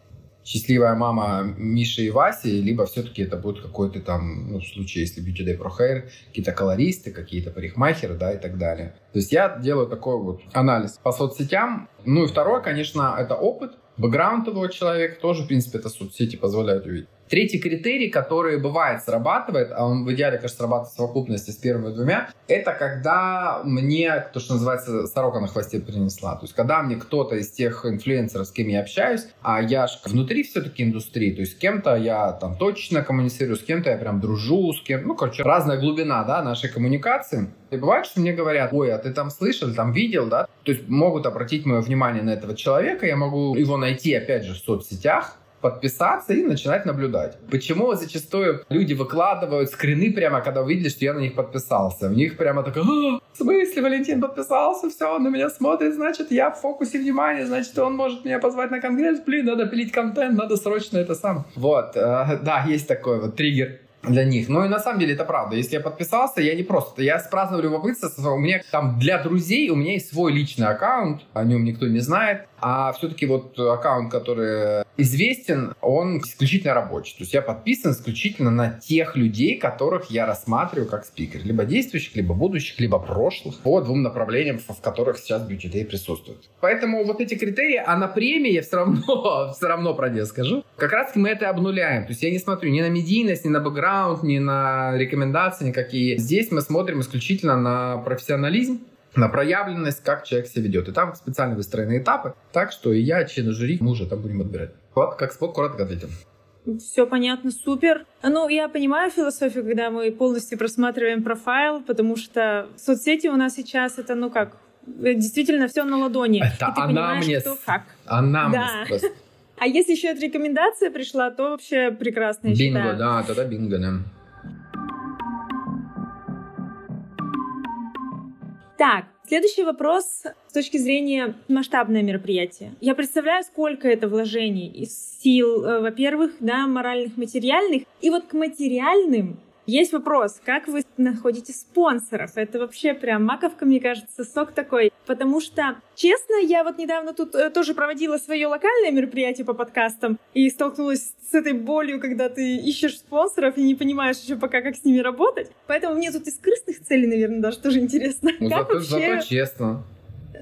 B: счастливая мама Миши и Васи, либо все-таки это будет какой-то там, ну, в случае, если Beauty Day Pro Hair, какие-то колористы, какие-то парикмахеры, да, и так далее. То есть я делаю такой вот анализ по соцсетям. Ну и второе, конечно, это опыт, бэкграунд этого человека тоже, в принципе, это соцсети позволяют увидеть. Третий критерий, который бывает срабатывает, а он в идеале, конечно, срабатывает в совокупности с первыми двумя, это когда мне, то, что называется, сорока на хвосте принесла. То есть, когда мне кто-то из тех инфлюенсеров, с кем я общаюсь, а я же внутри все-таки индустрии, то есть с кем-то я там точно коммуницирую, с кем-то я прям дружу, с кем, ну, короче, разная глубина, да, нашей коммуникации. И бывает, что мне говорят, ой, а ты там слышал, там видел, да? То есть могут обратить мое внимание на этого человека, я могу его найти, опять же, в соцсетях, подписаться и начинать наблюдать. Почему зачастую люди выкладывают скрины прямо, когда увидели, что я на них подписался. У них прямо такое, а, в смысле Валентин подписался, все, он на меня смотрит, значит, я в фокусе внимания, значит, он может меня позвать на конгресс, блин, надо пилить контент, надо срочно это сам. Вот, э, да, есть такой вот триггер для них. Ну и на самом деле это правда. Если я подписался, я не просто. Я с праздного любопытства, у меня там для друзей, у меня есть свой личный аккаунт, о нем никто не знает. А все-таки вот аккаунт, который известен, он исключительно рабочий. То есть я подписан исключительно на тех людей, которых я рассматриваю как спикер. Либо действующих, либо будущих, либо прошлых. По двум направлениям, в которых сейчас Day присутствует. Поэтому вот эти критерии, а на премии я все равно, все равно про это скажу. Как раз мы это обнуляем. То есть я не смотрю ни на медийность, ни на бэкграунд, ни на рекомендации никакие. Здесь мы смотрим исключительно на профессионализм, на проявленность, как человек себя ведет. И там специально выстроены этапы, так что и я, члены жюри, мы уже там будем отбирать. Вот, как спот, коротко ответил.
A: Все понятно, супер. Ну, я понимаю философию, когда мы полностью просматриваем профайл, потому что соцсети у нас сейчас это, ну как, действительно все на ладони.
B: Это она мне... Кто как. Она да. мне
A: А если еще эта рекомендация пришла, то вообще прекрасно, я
B: Бинго,
A: считаю.
B: да, тогда бинго, да.
A: Так, следующий вопрос с точки зрения масштабное мероприятие. Я представляю, сколько это вложений из сил, э, во-первых, да, моральных, материальных. И вот к материальным есть вопрос, как вы находите спонсоров? Это вообще прям маковка, мне кажется, сок такой. Потому что, честно, я вот недавно тут э, тоже проводила свое локальное мероприятие по подкастам и столкнулась с этой болью, когда ты ищешь спонсоров и не понимаешь еще пока, как с ними работать. Поэтому мне тут из крысных целей, наверное, даже тоже интересно.
B: Ну, как зато, вообще... зато честно.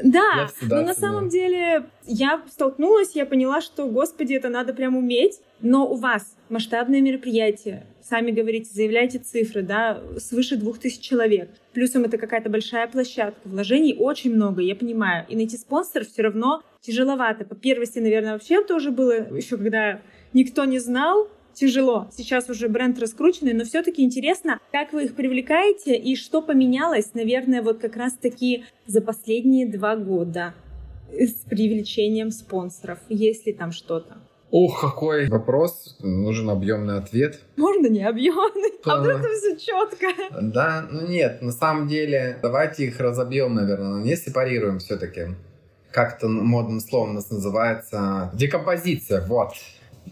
A: Да, но на самом деле я столкнулась, я поняла, что, господи, это надо прям уметь. Но у вас масштабное мероприятие, сами говорите, заявляйте цифры, да, свыше двух тысяч человек. Плюсом это какая-то большая площадка, вложений очень много, я понимаю. И найти спонсоров все равно тяжеловато. По первости, наверное, вообще тоже было еще, когда никто не знал, тяжело. Сейчас уже бренд раскрученный, но все-таки интересно, как вы их привлекаете и что поменялось, наверное, вот как раз-таки за последние два года с привлечением спонсоров, есть ли там что-то?
B: Ух, какой вопрос. Нужен объемный ответ.
A: Можно не объемный, а вдруг это все четко.
B: Да, ну нет, на самом деле, давайте их разобьем, наверное, не сепарируем все-таки. Как-то модным словом у нас называется декомпозиция, вот.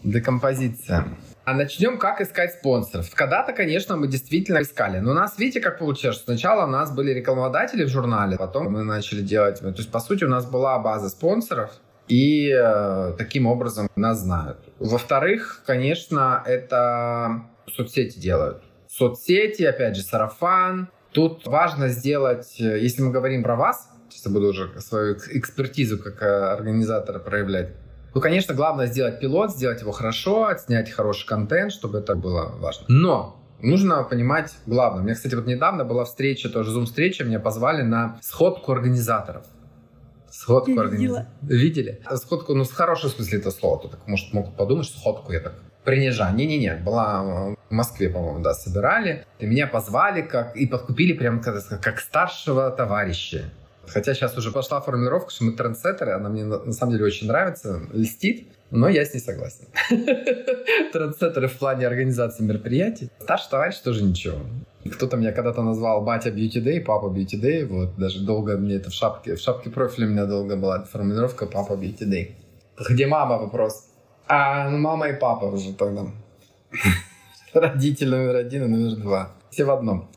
B: Декомпозиция. А начнем, как искать спонсоров. Когда-то, конечно, мы действительно искали. Но у нас, видите, как получилось, что сначала у нас были рекламодатели в журнале, потом мы начали делать... То есть, по сути, у нас была база спонсоров, и э, таким образом нас знают. Во-вторых, конечно, это соцсети делают. Соцсети, опять же, сарафан. Тут важно сделать, э, если мы говорим про вас, сейчас я буду уже свою экспертизу как э, организатора проявлять, ну, конечно, главное сделать пилот, сделать его хорошо, снять хороший контент, чтобы это было важно. Но нужно понимать главное. У меня, кстати, вот недавно была встреча, тоже зум-встреча, меня позвали на сходку организаторов. Сходку организаторов. Видели? Сходку, ну, в хорошем смысле это слова. То так, может, могут подумать, что сходку я так принижа. Не-не-не, была в Москве, по-моему, да, собирали. И меня позвали как, и подкупили прям как, как старшего товарища. Хотя сейчас уже пошла формулировка, что мы трендсеттеры, она мне на самом деле очень нравится, льстит, но я с ней согласен. Трендсеттеры в плане организации мероприятий. Старший товарищ тоже ничего. Кто-то меня когда-то назвал батя Beauty Day, папа Beauty Day. Вот даже долго мне это в шапке, в шапке профиля у меня долго была формулировка папа Beauty Day. Где мама вопрос? А, ну мама и папа уже тогда. Родитель номер один и номер два. Все в одном.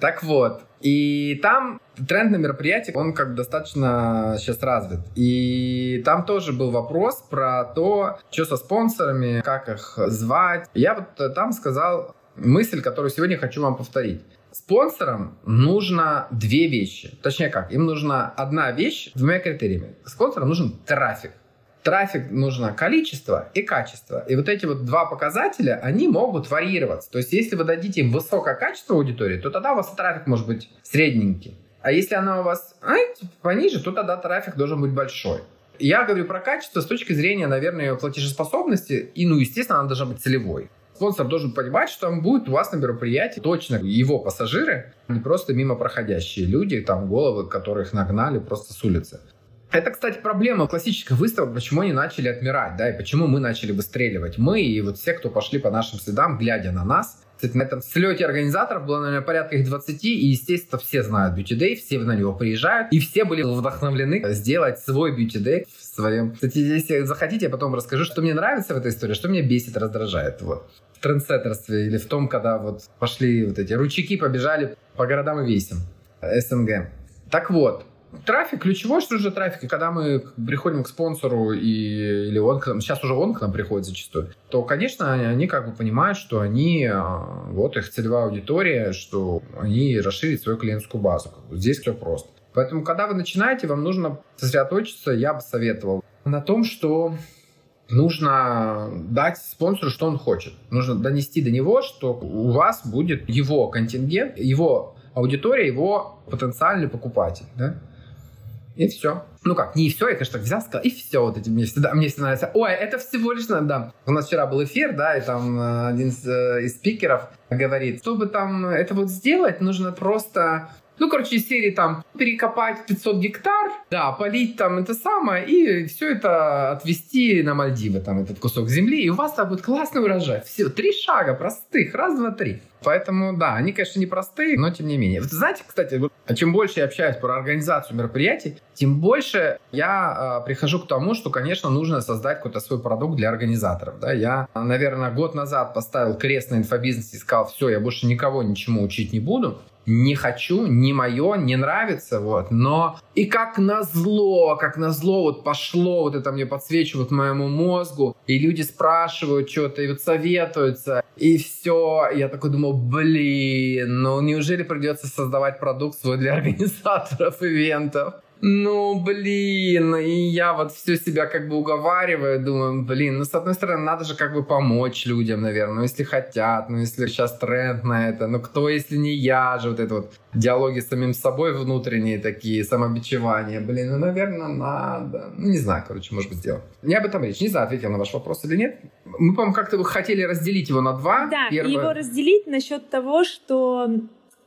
B: Так вот, и там тренд на мероприятиях, он как бы достаточно сейчас развит. И там тоже был вопрос про то, что со спонсорами, как их звать. Я вот там сказал мысль, которую сегодня хочу вам повторить. Спонсорам нужно две вещи. Точнее как, им нужна одна вещь двумя критериями. Спонсорам нужен трафик трафик нужно количество и качество. И вот эти вот два показателя, они могут варьироваться. То есть, если вы дадите им высокое качество аудитории, то тогда у вас трафик может быть средненький. А если она у вас а, пониже, то тогда трафик должен быть большой. Я говорю про качество с точки зрения, наверное, платежеспособности. И, ну, естественно, она должна быть целевой. Спонсор должен понимать, что там будет у вас на мероприятии точно его пассажиры, не просто мимо проходящие люди, там головы, которых нагнали просто с улицы. Это, кстати, проблема классических выставок, почему они начали отмирать, да, и почему мы начали выстреливать. Мы и вот все, кто пошли по нашим следам, глядя на нас. Кстати, на этом слете организаторов было, наверное, порядка их 20, и, естественно, все знают Beauty Day, все на него приезжают, и все были вдохновлены сделать свой Beauty Day в своем. Кстати, если захотите, я потом расскажу, что мне нравится в этой истории, что меня бесит, раздражает. Вот в трендсеттерстве или в том, когда вот пошли вот эти ручейки, побежали по городам и весям СНГ. Так вот, Трафик ключевой, что же трафик? И когда мы приходим к спонсору, и, или он сейчас уже он к нам приходит зачастую, то, конечно, они, они как бы понимают, что они, а, вот их целевая аудитория, что они расширят свою клиентскую базу. Здесь все просто. Поэтому, когда вы начинаете, вам нужно сосредоточиться, я бы советовал, на том, что нужно дать спонсору, что он хочет. Нужно донести до него, что у вас будет его контингент, его аудитория, его потенциальный покупатель. Да? И все. Ну как, не все, я, конечно, взял, сказал, и все, вот эти мне всегда, мне всегда нравится. Ой, это всего лишь надо. У нас вчера был эфир, да, и там э, один из, э, из спикеров говорит, чтобы там это вот сделать, нужно просто ну, короче, серии там перекопать 500 гектар, да, полить там это самое, и все это отвезти на Мальдивы, там этот кусок земли, и у вас там будет классный урожай. Все, три шага простых, раз, два, три. Поэтому, да, они, конечно, непростые, но тем не менее. Вот знаете, кстати, вот, чем больше я общаюсь про организацию мероприятий, тем больше я э, прихожу к тому, что, конечно, нужно создать какой-то свой продукт для организаторов. Да? Я, наверное, год назад поставил крест на инфобизнесе и сказал, все, я больше никого ничему учить не буду не хочу, не мое, не нравится, вот. Но и как назло, как назло вот пошло, вот это мне подсвечивает моему мозгу, и люди спрашивают что-то, и вот советуются, и все. Я такой думал, блин, ну неужели придется создавать продукт свой для организаторов ивентов? Ну, блин, и я вот все себя как бы уговариваю, думаю, блин, ну, с одной стороны, надо же как бы помочь людям, наверное, ну, если хотят, ну, если сейчас тренд на это, ну, кто, если не я же, вот это вот диалоги с самим собой внутренние такие, самобичевания, блин, ну, наверное, надо, ну, не знаю, короче, может быть, сделать. Не об этом речь, не знаю, ответил на ваш вопрос или нет. Мы, по-моему, как-то вы хотели разделить его на два.
A: Да, Первое... его разделить насчет того, что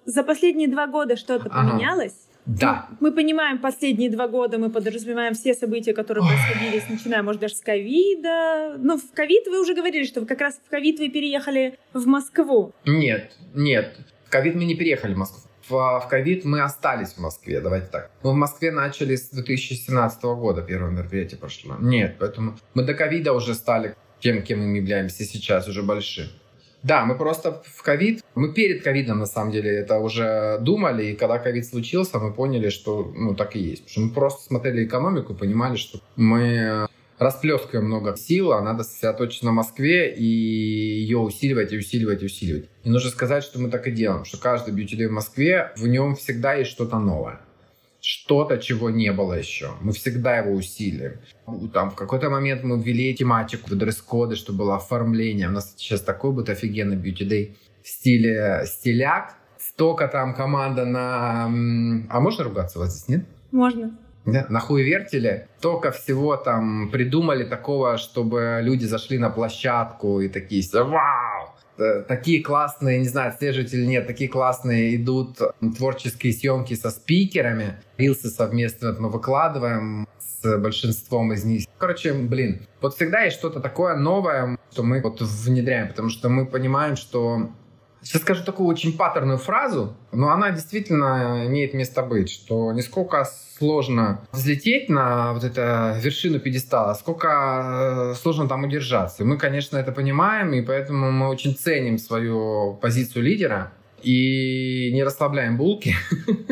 A: за последние два года что-то ага. поменялось,
B: да.
A: Ну, мы понимаем, последние два года мы подразумеваем все события, которые Ой. происходили, начиная, может, даже с ковида. Ну, в ковид вы уже говорили, что вы как раз в ковид вы переехали в Москву.
B: Нет, нет. В ковид мы не переехали в Москву. В ковид мы остались в Москве, давайте так. Мы в Москве начали с 2017 года, первое мероприятие прошло. Нет, поэтому мы до ковида уже стали тем, кем мы являемся сейчас, уже большим. Да, мы просто в ковид, мы перед ковидом на самом деле это уже думали, и когда ковид случился, мы поняли, что ну так и есть. Потому что мы просто смотрели экономику понимали, что мы расплескиваем много сил, а надо сосредоточиться на Москве и ее усиливать, и усиливать, и усиливать. И нужно сказать, что мы так и делаем, что каждый бьюти в Москве, в нем всегда есть что-то новое что-то, чего не было еще. Мы всегда его усилим. Там в какой-то момент мы ввели тематику, дресс-коды, чтобы было оформление. У нас сейчас такой будет офигенный beauty day. в стиле стиляк. Столько там команда на... А можно ругаться вас здесь, нет?
A: Можно.
B: Да, на хуй вертели. Только всего там придумали такого, чтобы люди зашли на площадку и такие, вау, такие классные, не знаю, отслеживать нет, такие классные идут творческие съемки со спикерами. Рилсы совместно мы выкладываем с большинством из них. Короче, блин, вот всегда есть что-то такое новое, что мы вот внедряем, потому что мы понимаем, что Сейчас скажу такую очень паттерную фразу, но она действительно имеет место быть, что нисколько сложно взлететь на вот эту вершину пьедестала, сколько э, сложно там удержаться. Мы, конечно, это понимаем, и поэтому мы очень ценим свою позицию лидера и не расслабляем булки,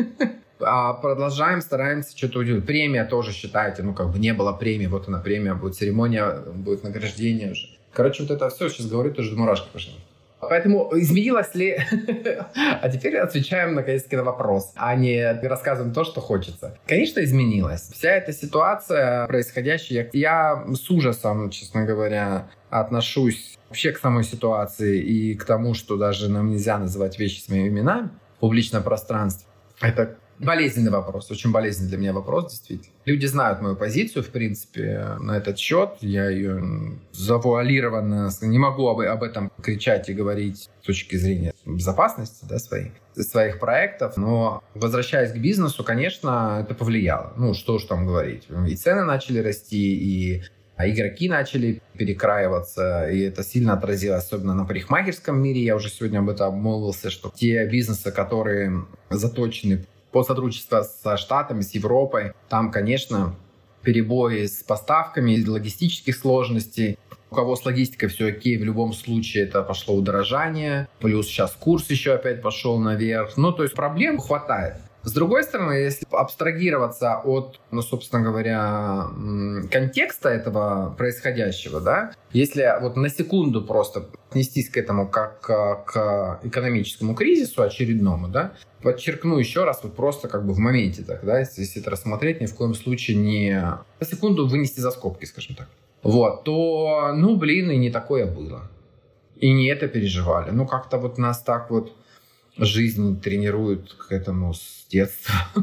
B: а продолжаем, стараемся что-то уделать. Премия тоже считайте, ну как бы не было премии, вот она премия, будет церемония, будет награждение уже. Короче, вот это все сейчас говорю, тоже мурашки пошли. Поэтому изменилось ли... а теперь отвечаем наконец-таки на вопрос, а не рассказываем то, что хочется. Конечно, изменилось. Вся эта ситуация происходящая, я с ужасом, честно говоря, отношусь вообще к самой ситуации и к тому, что даже нам нельзя называть вещи своими именами в публичном пространстве. Это Болезненный вопрос, очень болезненный для меня вопрос, действительно. Люди знают мою позицию, в принципе, на этот счет. Я ее завуалированно, не могу об, об этом кричать и говорить с точки зрения безопасности да, своей, своих проектов. Но возвращаясь к бизнесу, конечно, это повлияло. Ну, что уж там говорить. И цены начали расти, и а игроки начали перекраиваться, и это сильно отразилось, особенно на парикмахерском мире. Я уже сегодня об этом обмолвился, что те бизнесы, которые заточены по сотрудничеству со Штатами, с Европой. Там, конечно, перебои с поставками, логистических сложностей. У кого с логистикой все окей, в любом случае это пошло удорожание. Плюс сейчас курс еще опять пошел наверх. Ну, то есть проблем хватает. С другой стороны, если абстрагироваться от, ну, собственно говоря, контекста этого происходящего, да, если вот на секунду просто отнестись к этому как к экономическому кризису очередному, да, подчеркну еще раз, вот просто как бы в моменте так, да, если это рассмотреть, ни в коем случае не на секунду вынести за скобки, скажем так. Вот, то, ну, блин, и не такое было. И не это переживали. Ну, как-то вот нас так вот жизнь тренирует к этому с детства.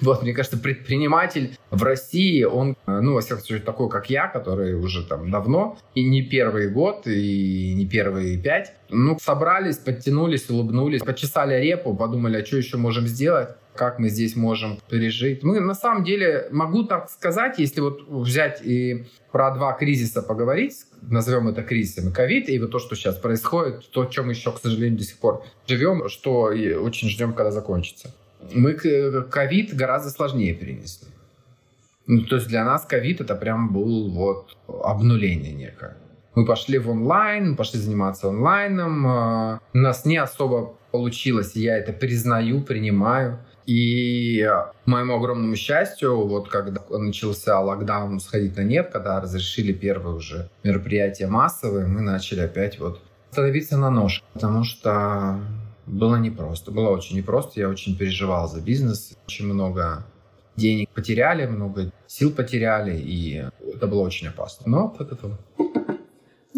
B: Вот, мне кажется, предприниматель в России, он, ну, во всяком случае, такой, как я, который уже там давно, и не первый год, и не первые пять, ну, собрались, подтянулись, улыбнулись, почесали репу, подумали, а что еще можем сделать, как мы здесь можем пережить. Мы, на самом деле, могу так сказать, если вот взять и про два кризиса поговорить, назовем это кризисами, ковид и вот то, что сейчас происходит, то, чем еще, к сожалению, до сих пор живем, что и очень ждем, когда закончится. Мы ковид гораздо сложнее перенесли. Ну, то есть для нас ковид это прям был вот обнуление некое. Мы пошли в онлайн, пошли заниматься онлайном. А, у нас не особо получилось, я это признаю, принимаю. И моему огромному счастью, вот когда начался локдаун сходить на нет, когда разрешили первые уже мероприятия массовые, мы начали опять вот становиться на нож, потому что было непросто, было очень непросто, я очень переживал за бизнес, очень много денег потеряли, много сил потеряли, и это было очень опасно. Но это
A: ну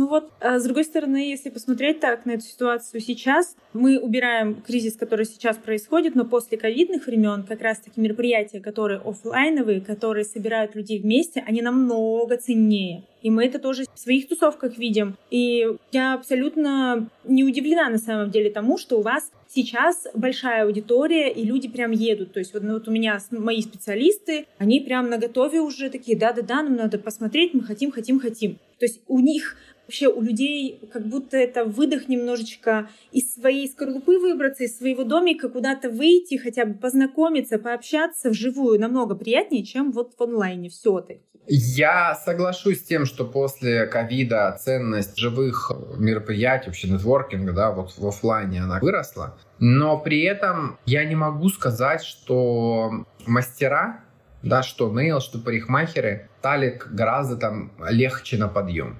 A: вот, а с другой стороны, если посмотреть так на эту ситуацию сейчас, мы убираем кризис, который сейчас происходит, но после ковидных времен как раз-таки мероприятия, которые офлайновые, которые собирают людей вместе, они намного ценнее. И мы это тоже в своих тусовках видим. И я абсолютно не удивлена на самом деле тому, что у вас сейчас большая аудитория, и люди прям едут. То есть вот, ну, вот у меня мои специалисты, они прям на готове уже такие, да-да-да, нам надо посмотреть, мы хотим, хотим, хотим. То есть у них вообще у людей как будто это выдох немножечко из своей скорлупы выбраться, из своего домика куда-то выйти, хотя бы познакомиться, пообщаться вживую намного приятнее, чем вот в онлайне все-таки.
B: Я соглашусь с тем, что после ковида ценность живых мероприятий, вообще нетворкинга, да, вот в офлайне она выросла. Но при этом я не могу сказать, что мастера, да, что нейл, что парикмахеры стали гораздо там легче на подъем.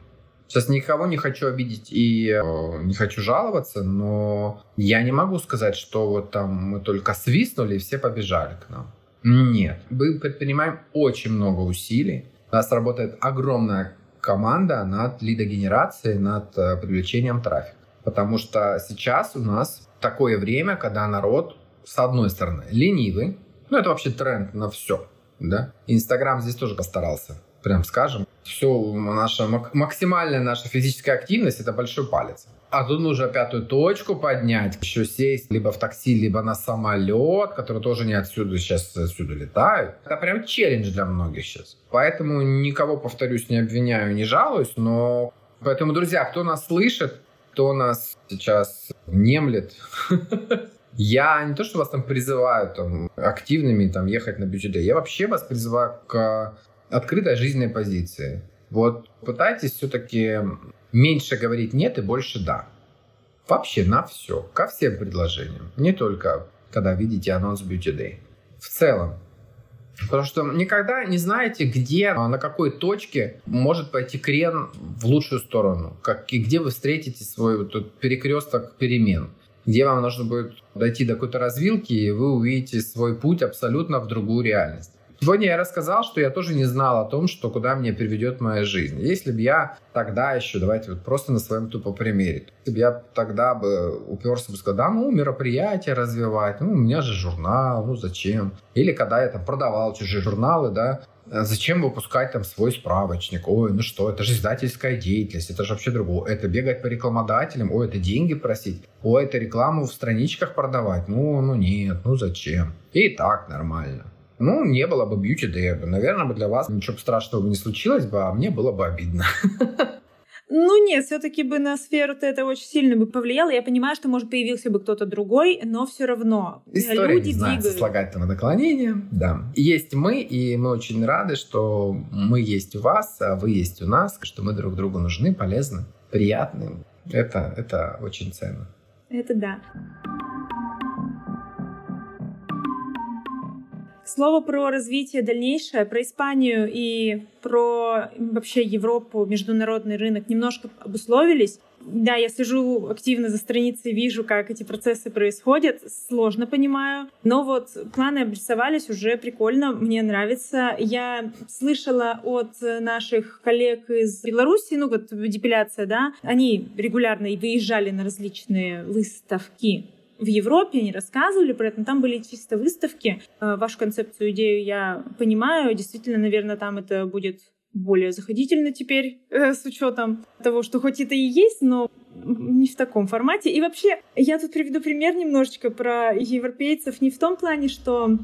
B: Сейчас никого не хочу обидеть и э, не хочу жаловаться, но я не могу сказать, что вот там мы только свистнули и все побежали к нам. Нет. Мы предпринимаем очень много усилий. У нас работает огромная команда над лидогенерацией, над э, привлечением трафика. Потому что сейчас у нас такое время, когда народ, с одной стороны, ленивый, ну это вообще тренд на все, да. Инстаграм здесь тоже постарался, прям скажем. Все, наша максимальная наша физическая активность – это большой палец. А тут нужно пятую точку поднять, еще сесть либо в такси, либо на самолет, который тоже не отсюда сейчас отсюда летают. Это прям челлендж для многих сейчас. Поэтому никого, повторюсь, не обвиняю, не жалуюсь, но... Поэтому, друзья, кто нас слышит, кто нас сейчас немлет, я не то, что вас там призываю там, активными там, ехать на бюджет, я вообще вас призываю к открытой жизненной позиции. Вот пытайтесь все-таки меньше говорить нет и больше да. Вообще на все, ко всем предложениям. Не только когда видите анонс Beauty Day. В целом. Потому что никогда не знаете, где, на какой точке может пойти крен в лучшую сторону. Как, и где вы встретите свой вот этот перекресток перемен. Где вам нужно будет дойти до какой-то развилки, и вы увидите свой путь абсолютно в другую реальность. Сегодня я рассказал, что я тоже не знал о том, что куда меня приведет моя жизнь. Если бы я тогда еще, давайте вот просто на своем тупо примере, если бы я тогда бы уперся бы сказал, да, ну, мероприятия развивать, ну, у меня же журнал, ну, зачем? Или когда я там продавал чужие журналы, да, Зачем выпускать там свой справочник? Ой, ну что, это же издательская деятельность, это же вообще другое. Это бегать по рекламодателям, ой, это деньги просить, ой, это рекламу в страничках продавать. Ну, ну нет, ну зачем? И так нормально. Ну, не было бы Beauty Day. Наверное, бы для вас ничего страшного бы не случилось бы, а мне было бы обидно.
A: Ну нет, все-таки бы на сферу-то это очень сильно бы повлияло. Я понимаю, что, может, появился бы кто-то другой, но все равно
B: История люди не знает двигают. слагательного наклонения. Да. Есть мы, и мы очень рады, что мы есть у вас, а вы есть у нас, что мы друг другу нужны, полезны, приятны. Это, это очень ценно.
A: Это да. Слово про развитие дальнейшее, про Испанию и про вообще Европу, международный рынок немножко обусловились. Да, я слежу активно за страницей, вижу, как эти процессы происходят. Сложно понимаю. Но вот планы обрисовались уже прикольно, мне нравится. Я слышала от наших коллег из Беларуси, ну вот депиляция, да, они регулярно выезжали на различные выставки в Европе, они рассказывали про это, но там были чисто выставки. Э, вашу концепцию, идею я понимаю. Действительно, наверное, там это будет более заходительно теперь, э, с учетом того, что хоть это и есть, но не в таком формате. И вообще, я тут приведу пример немножечко про европейцев не в том плане, что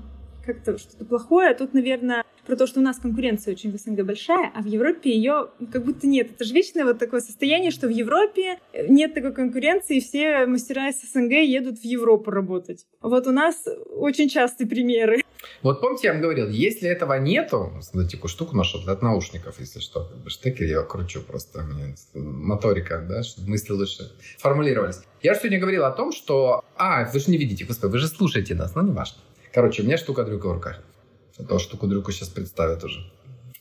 A: как-то что-то плохое. А тут, наверное, про то, что у нас конкуренция очень в СНГ большая, а в Европе ее как будто нет. Это же вечное вот такое состояние, что в Европе нет такой конкуренции, и все мастера из СНГ едут в Европу работать. Вот у нас очень частые примеры.
B: Вот помните, я вам говорил, если этого нету, смотрите, такую штуку нашел от наушников, если что, как бы штекер я кручу просто, у меня моторика, да, чтобы мысли лучше формулировались. Я же сегодня говорил о том, что... А, вы же не видите, господи, вы же слушаете нас, но не важно. Короче, у меня штука-дрюка в руках. Это штуку-дрюку сейчас представят уже.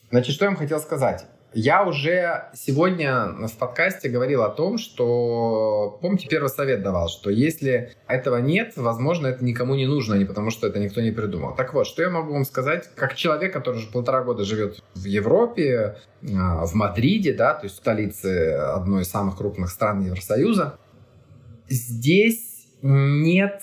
B: Значит, что я вам хотел сказать. Я уже сегодня в подкасте говорил о том, что, помните, первый совет давал, что если этого нет, возможно, это никому не нужно, не потому что это никто не придумал. Так вот, что я могу вам сказать, как человек, который уже полтора года живет в Европе, а, в Мадриде, да, то есть столице одной из самых крупных стран Евросоюза, здесь нет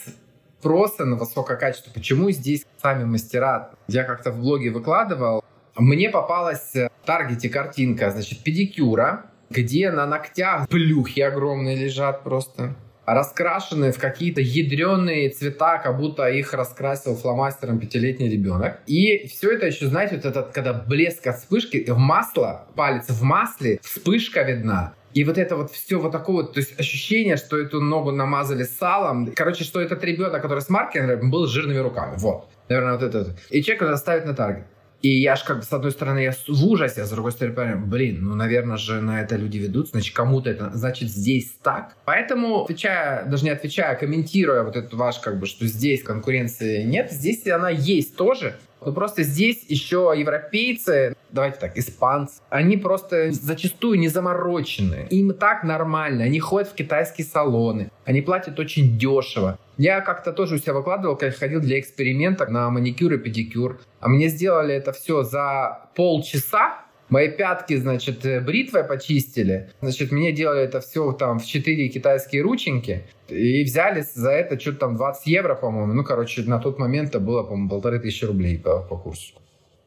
B: спроса на высокое качество. Почему здесь сами мастера? Я как-то в блоге выкладывал. Мне попалась в таргете картинка, значит, педикюра, где на ногтях плюхи огромные лежат просто раскрашены в какие-то ядреные цвета, как будто их раскрасил фломастером пятилетний ребенок. И все это еще, знаете, вот этот, когда блеск от вспышки, в масло, палец в масле, вспышка видна. И вот это вот все вот такое вот, то есть ощущение, что эту ногу намазали салом. Короче, что этот ребенок, который с маркером, был с жирными руками. Вот. Наверное, вот это. И человек это ставит на таргет. И я ж как бы, с одной стороны, я в ужасе, а с другой стороны, понимаю, блин, ну, наверное же на это люди ведут, значит, кому-то это, значит, здесь так. Поэтому, отвечая, даже не отвечая, а комментируя вот этот ваш, как бы, что здесь конкуренции нет, здесь она есть тоже, ну просто здесь еще европейцы, давайте так, испанцы, они просто зачастую не заморочены. Им так нормально. Они ходят в китайские салоны. Они платят очень дешево. Я как-то тоже у себя выкладывал, когда ходил для эксперимента на маникюр и педикюр. А мне сделали это все за полчаса, Мои пятки, значит, э, бритвой почистили. Значит, мне делали это все там в 4 китайские рученьки. И взяли за это что-то там 20 евро, по-моему. Ну, короче, на тот момент это было, по-моему, полторы тысячи рублей по, по курсу.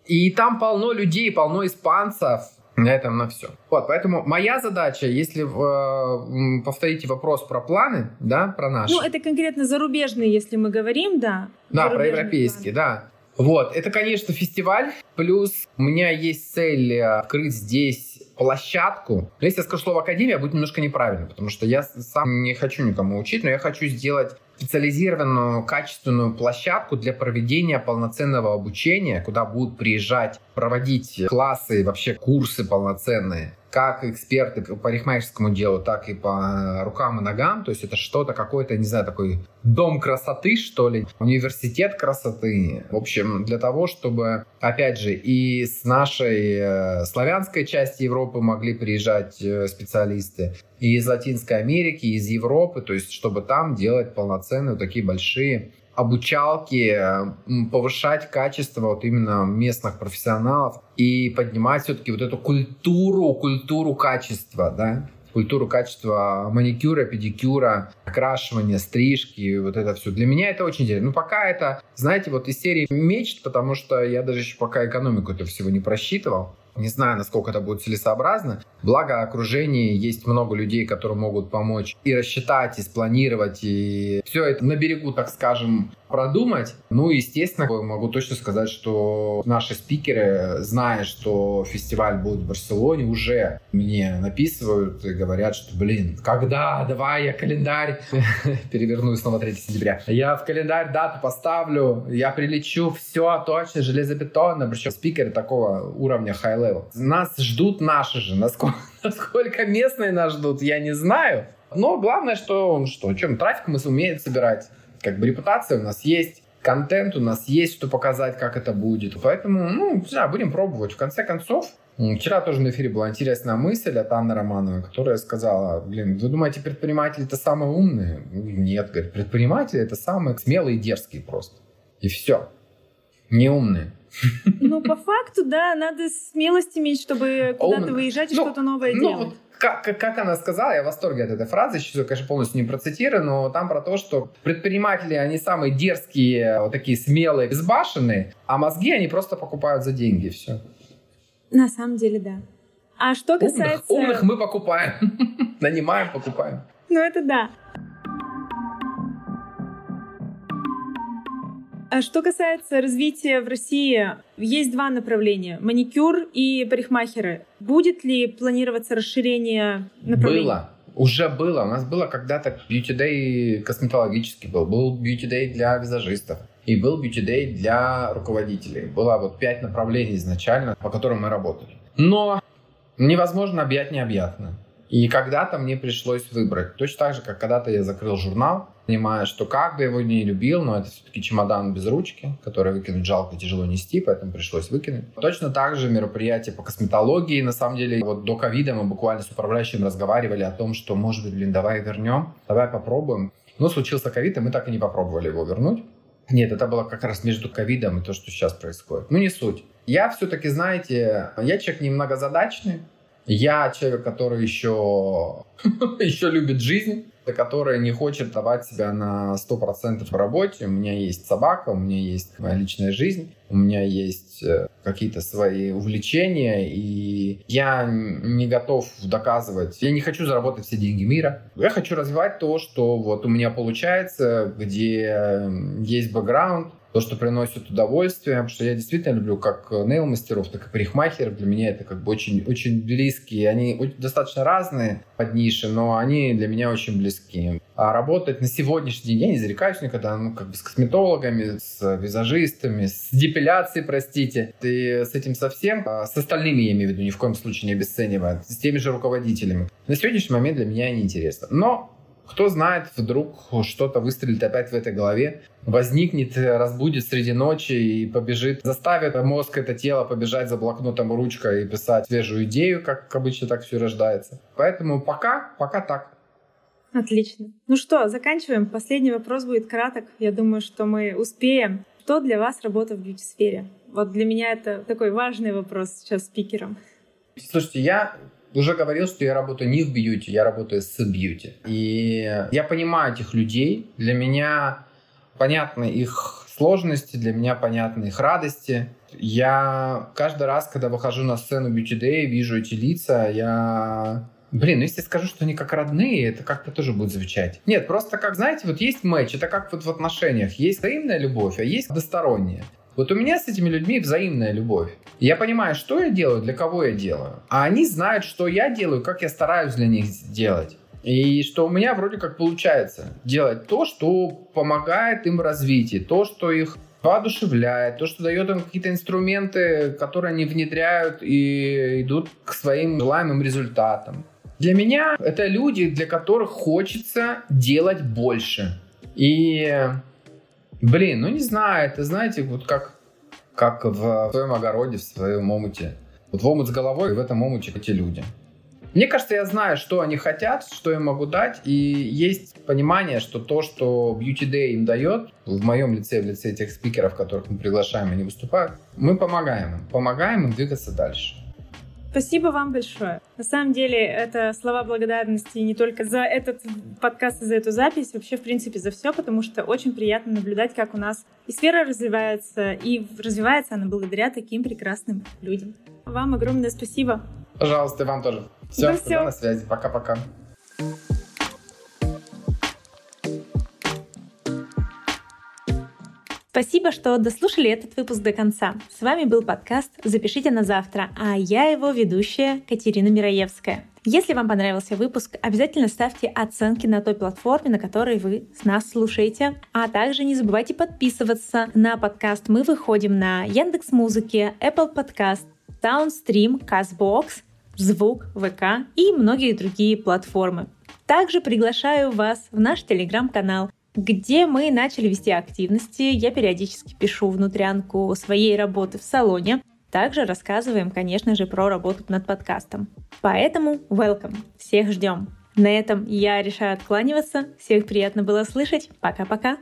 B: И там полно людей, полно испанцев. На этом на все. Вот, поэтому моя задача, если э, повторите вопрос про планы, да, про наши.
A: Ну, это конкретно зарубежные, если мы говорим, да.
B: Да, про европейские, планы. да. Вот, это, конечно, фестиваль. Плюс у меня есть цель открыть здесь площадку. Но если я скажу слово академия, будет немножко неправильно, потому что я сам не хочу никому учить, но я хочу сделать специализированную качественную площадку для проведения полноценного обучения, куда будут приезжать проводить классы, вообще курсы полноценные как эксперты по парикмахерскому делу, так и по рукам и ногам. То есть это что-то какой-то, не знаю, такой дом красоты, что ли, университет красоты. В общем, для того, чтобы, опять же, и с нашей э, славянской части Европы могли приезжать э, специалисты, и из Латинской Америки, и из Европы, то есть чтобы там делать полноценные вот такие большие обучалки, повышать качество вот именно местных профессионалов и поднимать все-таки вот эту культуру, культуру качества, да, культуру качества маникюра, педикюра, окрашивания, стрижки, вот это все. Для меня это очень интересно. Ну, пока это, знаете, вот из серии мечт, потому что я даже еще пока экономику этого всего не просчитывал. Не знаю, насколько это будет целесообразно. Благо, окружении есть много людей, которые могут помочь и рассчитать, и спланировать, и все это на берегу, так скажем, продумать. Ну, естественно, могу точно сказать, что наши спикеры, зная, что фестиваль будет в Барселоне, уже мне написывают и говорят, что, блин, когда? Давай я календарь переверну снова 3 сентября. Я в календарь дату поставлю, я прилечу, все точно, железобетонно. Причем спикеры такого уровня high level. Нас ждут наши же. Насколько, насколько местные нас ждут, я не знаю. Но главное, что, что чем трафик мы сумеем собирать как бы репутация у нас есть, контент у нас есть, что показать, как это будет. Поэтому, ну, да, будем пробовать. В конце концов, Вчера тоже на эфире была интересная мысль от Анны Романовой, которая сказала, блин, вы думаете, предприниматели это самые умные? Нет, говорит, предприниматели это самые смелые и дерзкие просто. И все. Не умные.
A: Ну, по факту, да, надо смелость иметь, чтобы куда-то выезжать и ну, что-то новое ну, делать. Вот
B: как, как она сказала, я в восторге от этой фразы, сейчас ее, конечно, полностью не процитирую, но там про то, что предприниматели, они самые дерзкие, вот такие смелые, безбашенные, а мозги они просто покупают за деньги, все.
A: На самом деле, да. А что касается...
B: Умных, умных мы покупаем. Нанимаем, покупаем.
A: Ну, это да. А что касается развития в России, есть два направления — маникюр и парикмахеры. Будет ли планироваться расширение направлений?
B: Было. Уже было. У нас было когда-то Beauty Day косметологический был. Был Beauty Day для визажистов. И был Beauty Day для руководителей. Было вот пять направлений изначально, по которым мы работали. Но невозможно объять необъятно. И когда-то мне пришлось выбрать. Точно так же, как когда-то я закрыл журнал, понимая, что как бы его не любил, но это все-таки чемодан без ручки, который выкинуть жалко, тяжело нести, поэтому пришлось выкинуть. Точно так же мероприятие по косметологии. На самом деле, вот до ковида мы буквально с управляющим разговаривали о том, что, может быть, блин, давай вернем, давай попробуем. Но случился ковид, и мы так и не попробовали его вернуть. Нет, это было как раз между ковидом и то, что сейчас происходит. Ну, не суть. Я все-таки, знаете, я человек немногозадачный, я человек, который еще, еще любит жизнь, который не хочет давать себя на 100% в работе. У меня есть собака, у меня есть моя личная жизнь, у меня есть э, какие-то свои увлечения, и я не готов доказывать. Я не хочу заработать все деньги мира. Я хочу развивать то, что вот у меня получается, где есть бэкграунд, то, что приносит удовольствие, потому что я действительно люблю как нейл-мастеров, так и парикмахеров. Для меня это как бы очень, очень близкие. Они достаточно разные под ниши, но они для меня очень близки. А работать на сегодняшний день, я не зарекаюсь никогда, ну, как бы с косметологами, с визажистами, с депиляцией, простите, и с этим совсем, а с остальными, я имею в виду, ни в коем случае не обесценивая, с теми же руководителями. На сегодняшний момент для меня неинтересно. Но кто знает, вдруг что-то выстрелит опять в этой голове, возникнет, разбудит среди ночи и побежит, заставит мозг это тело побежать за блокнотом и ручкой и писать свежую идею, как обычно так все рождается. Поэтому пока, пока так.
A: Отлично. Ну что, заканчиваем. Последний вопрос будет краток. Я думаю, что мы успеем. Что для вас работа в бьюти-сфере? Вот для меня это такой важный вопрос сейчас спикером.
B: Слушайте, я уже говорил, что я работаю не в бьюти, я работаю с бьюти. И я понимаю этих людей. Для меня понятны их сложности, для меня понятны их радости. Я каждый раз, когда выхожу на сцену Beauty Day, вижу эти лица, я Блин, ну если я скажу, что они как родные, это как-то тоже будет звучать. Нет, просто как, знаете, вот есть матч, это как вот в отношениях. Есть взаимная любовь, а есть односторонняя. Вот у меня с этими людьми взаимная любовь. Я понимаю, что я делаю, для кого я делаю. А они знают, что я делаю, как я стараюсь для них сделать. И что у меня вроде как получается делать то, что помогает им в развитии, то, что их воодушевляет, то, что дает им какие-то инструменты, которые они внедряют и идут к своим желаемым результатам. Для меня это люди, для которых хочется делать больше. И, блин, ну не знаю, это знаете, вот как, как в своем огороде, в своем омуте. Вот в омут с головой, и в этом омуте эти люди. Мне кажется, я знаю, что они хотят, что я могу дать, и есть понимание, что то, что Beauty Day им дает, в моем лице, в лице тех спикеров, которых мы приглашаем, они выступают, мы помогаем им, помогаем им двигаться дальше.
A: Спасибо вам большое. На самом деле, это слова благодарности не только за этот подкаст и за эту запись, вообще, в принципе, за все, потому что очень приятно наблюдать, как у нас и сфера развивается, и развивается она благодаря таким прекрасным людям. Вам огромное спасибо.
B: Пожалуйста, и вам тоже. Все, ну, все. на связи. Пока-пока.
A: Спасибо, что дослушали этот выпуск до конца. С вами был подкаст «Запишите на завтра», а я его ведущая Катерина Мираевская. Если вам понравился выпуск, обязательно ставьте оценки на той платформе, на которой вы с нас слушаете. А также не забывайте подписываться на подкаст. Мы выходим на Яндекс Музыке, Apple Podcast, Soundstream, CastBox, Звук, ВК и многие другие платформы. Также приглашаю вас в наш телеграм-канал – где мы начали вести активности. Я периодически пишу внутрянку своей работы в салоне. Также рассказываем, конечно же, про работу над подкастом. Поэтому welcome! Всех ждем! На этом я решаю откланиваться. Всех приятно было слышать. Пока-пока!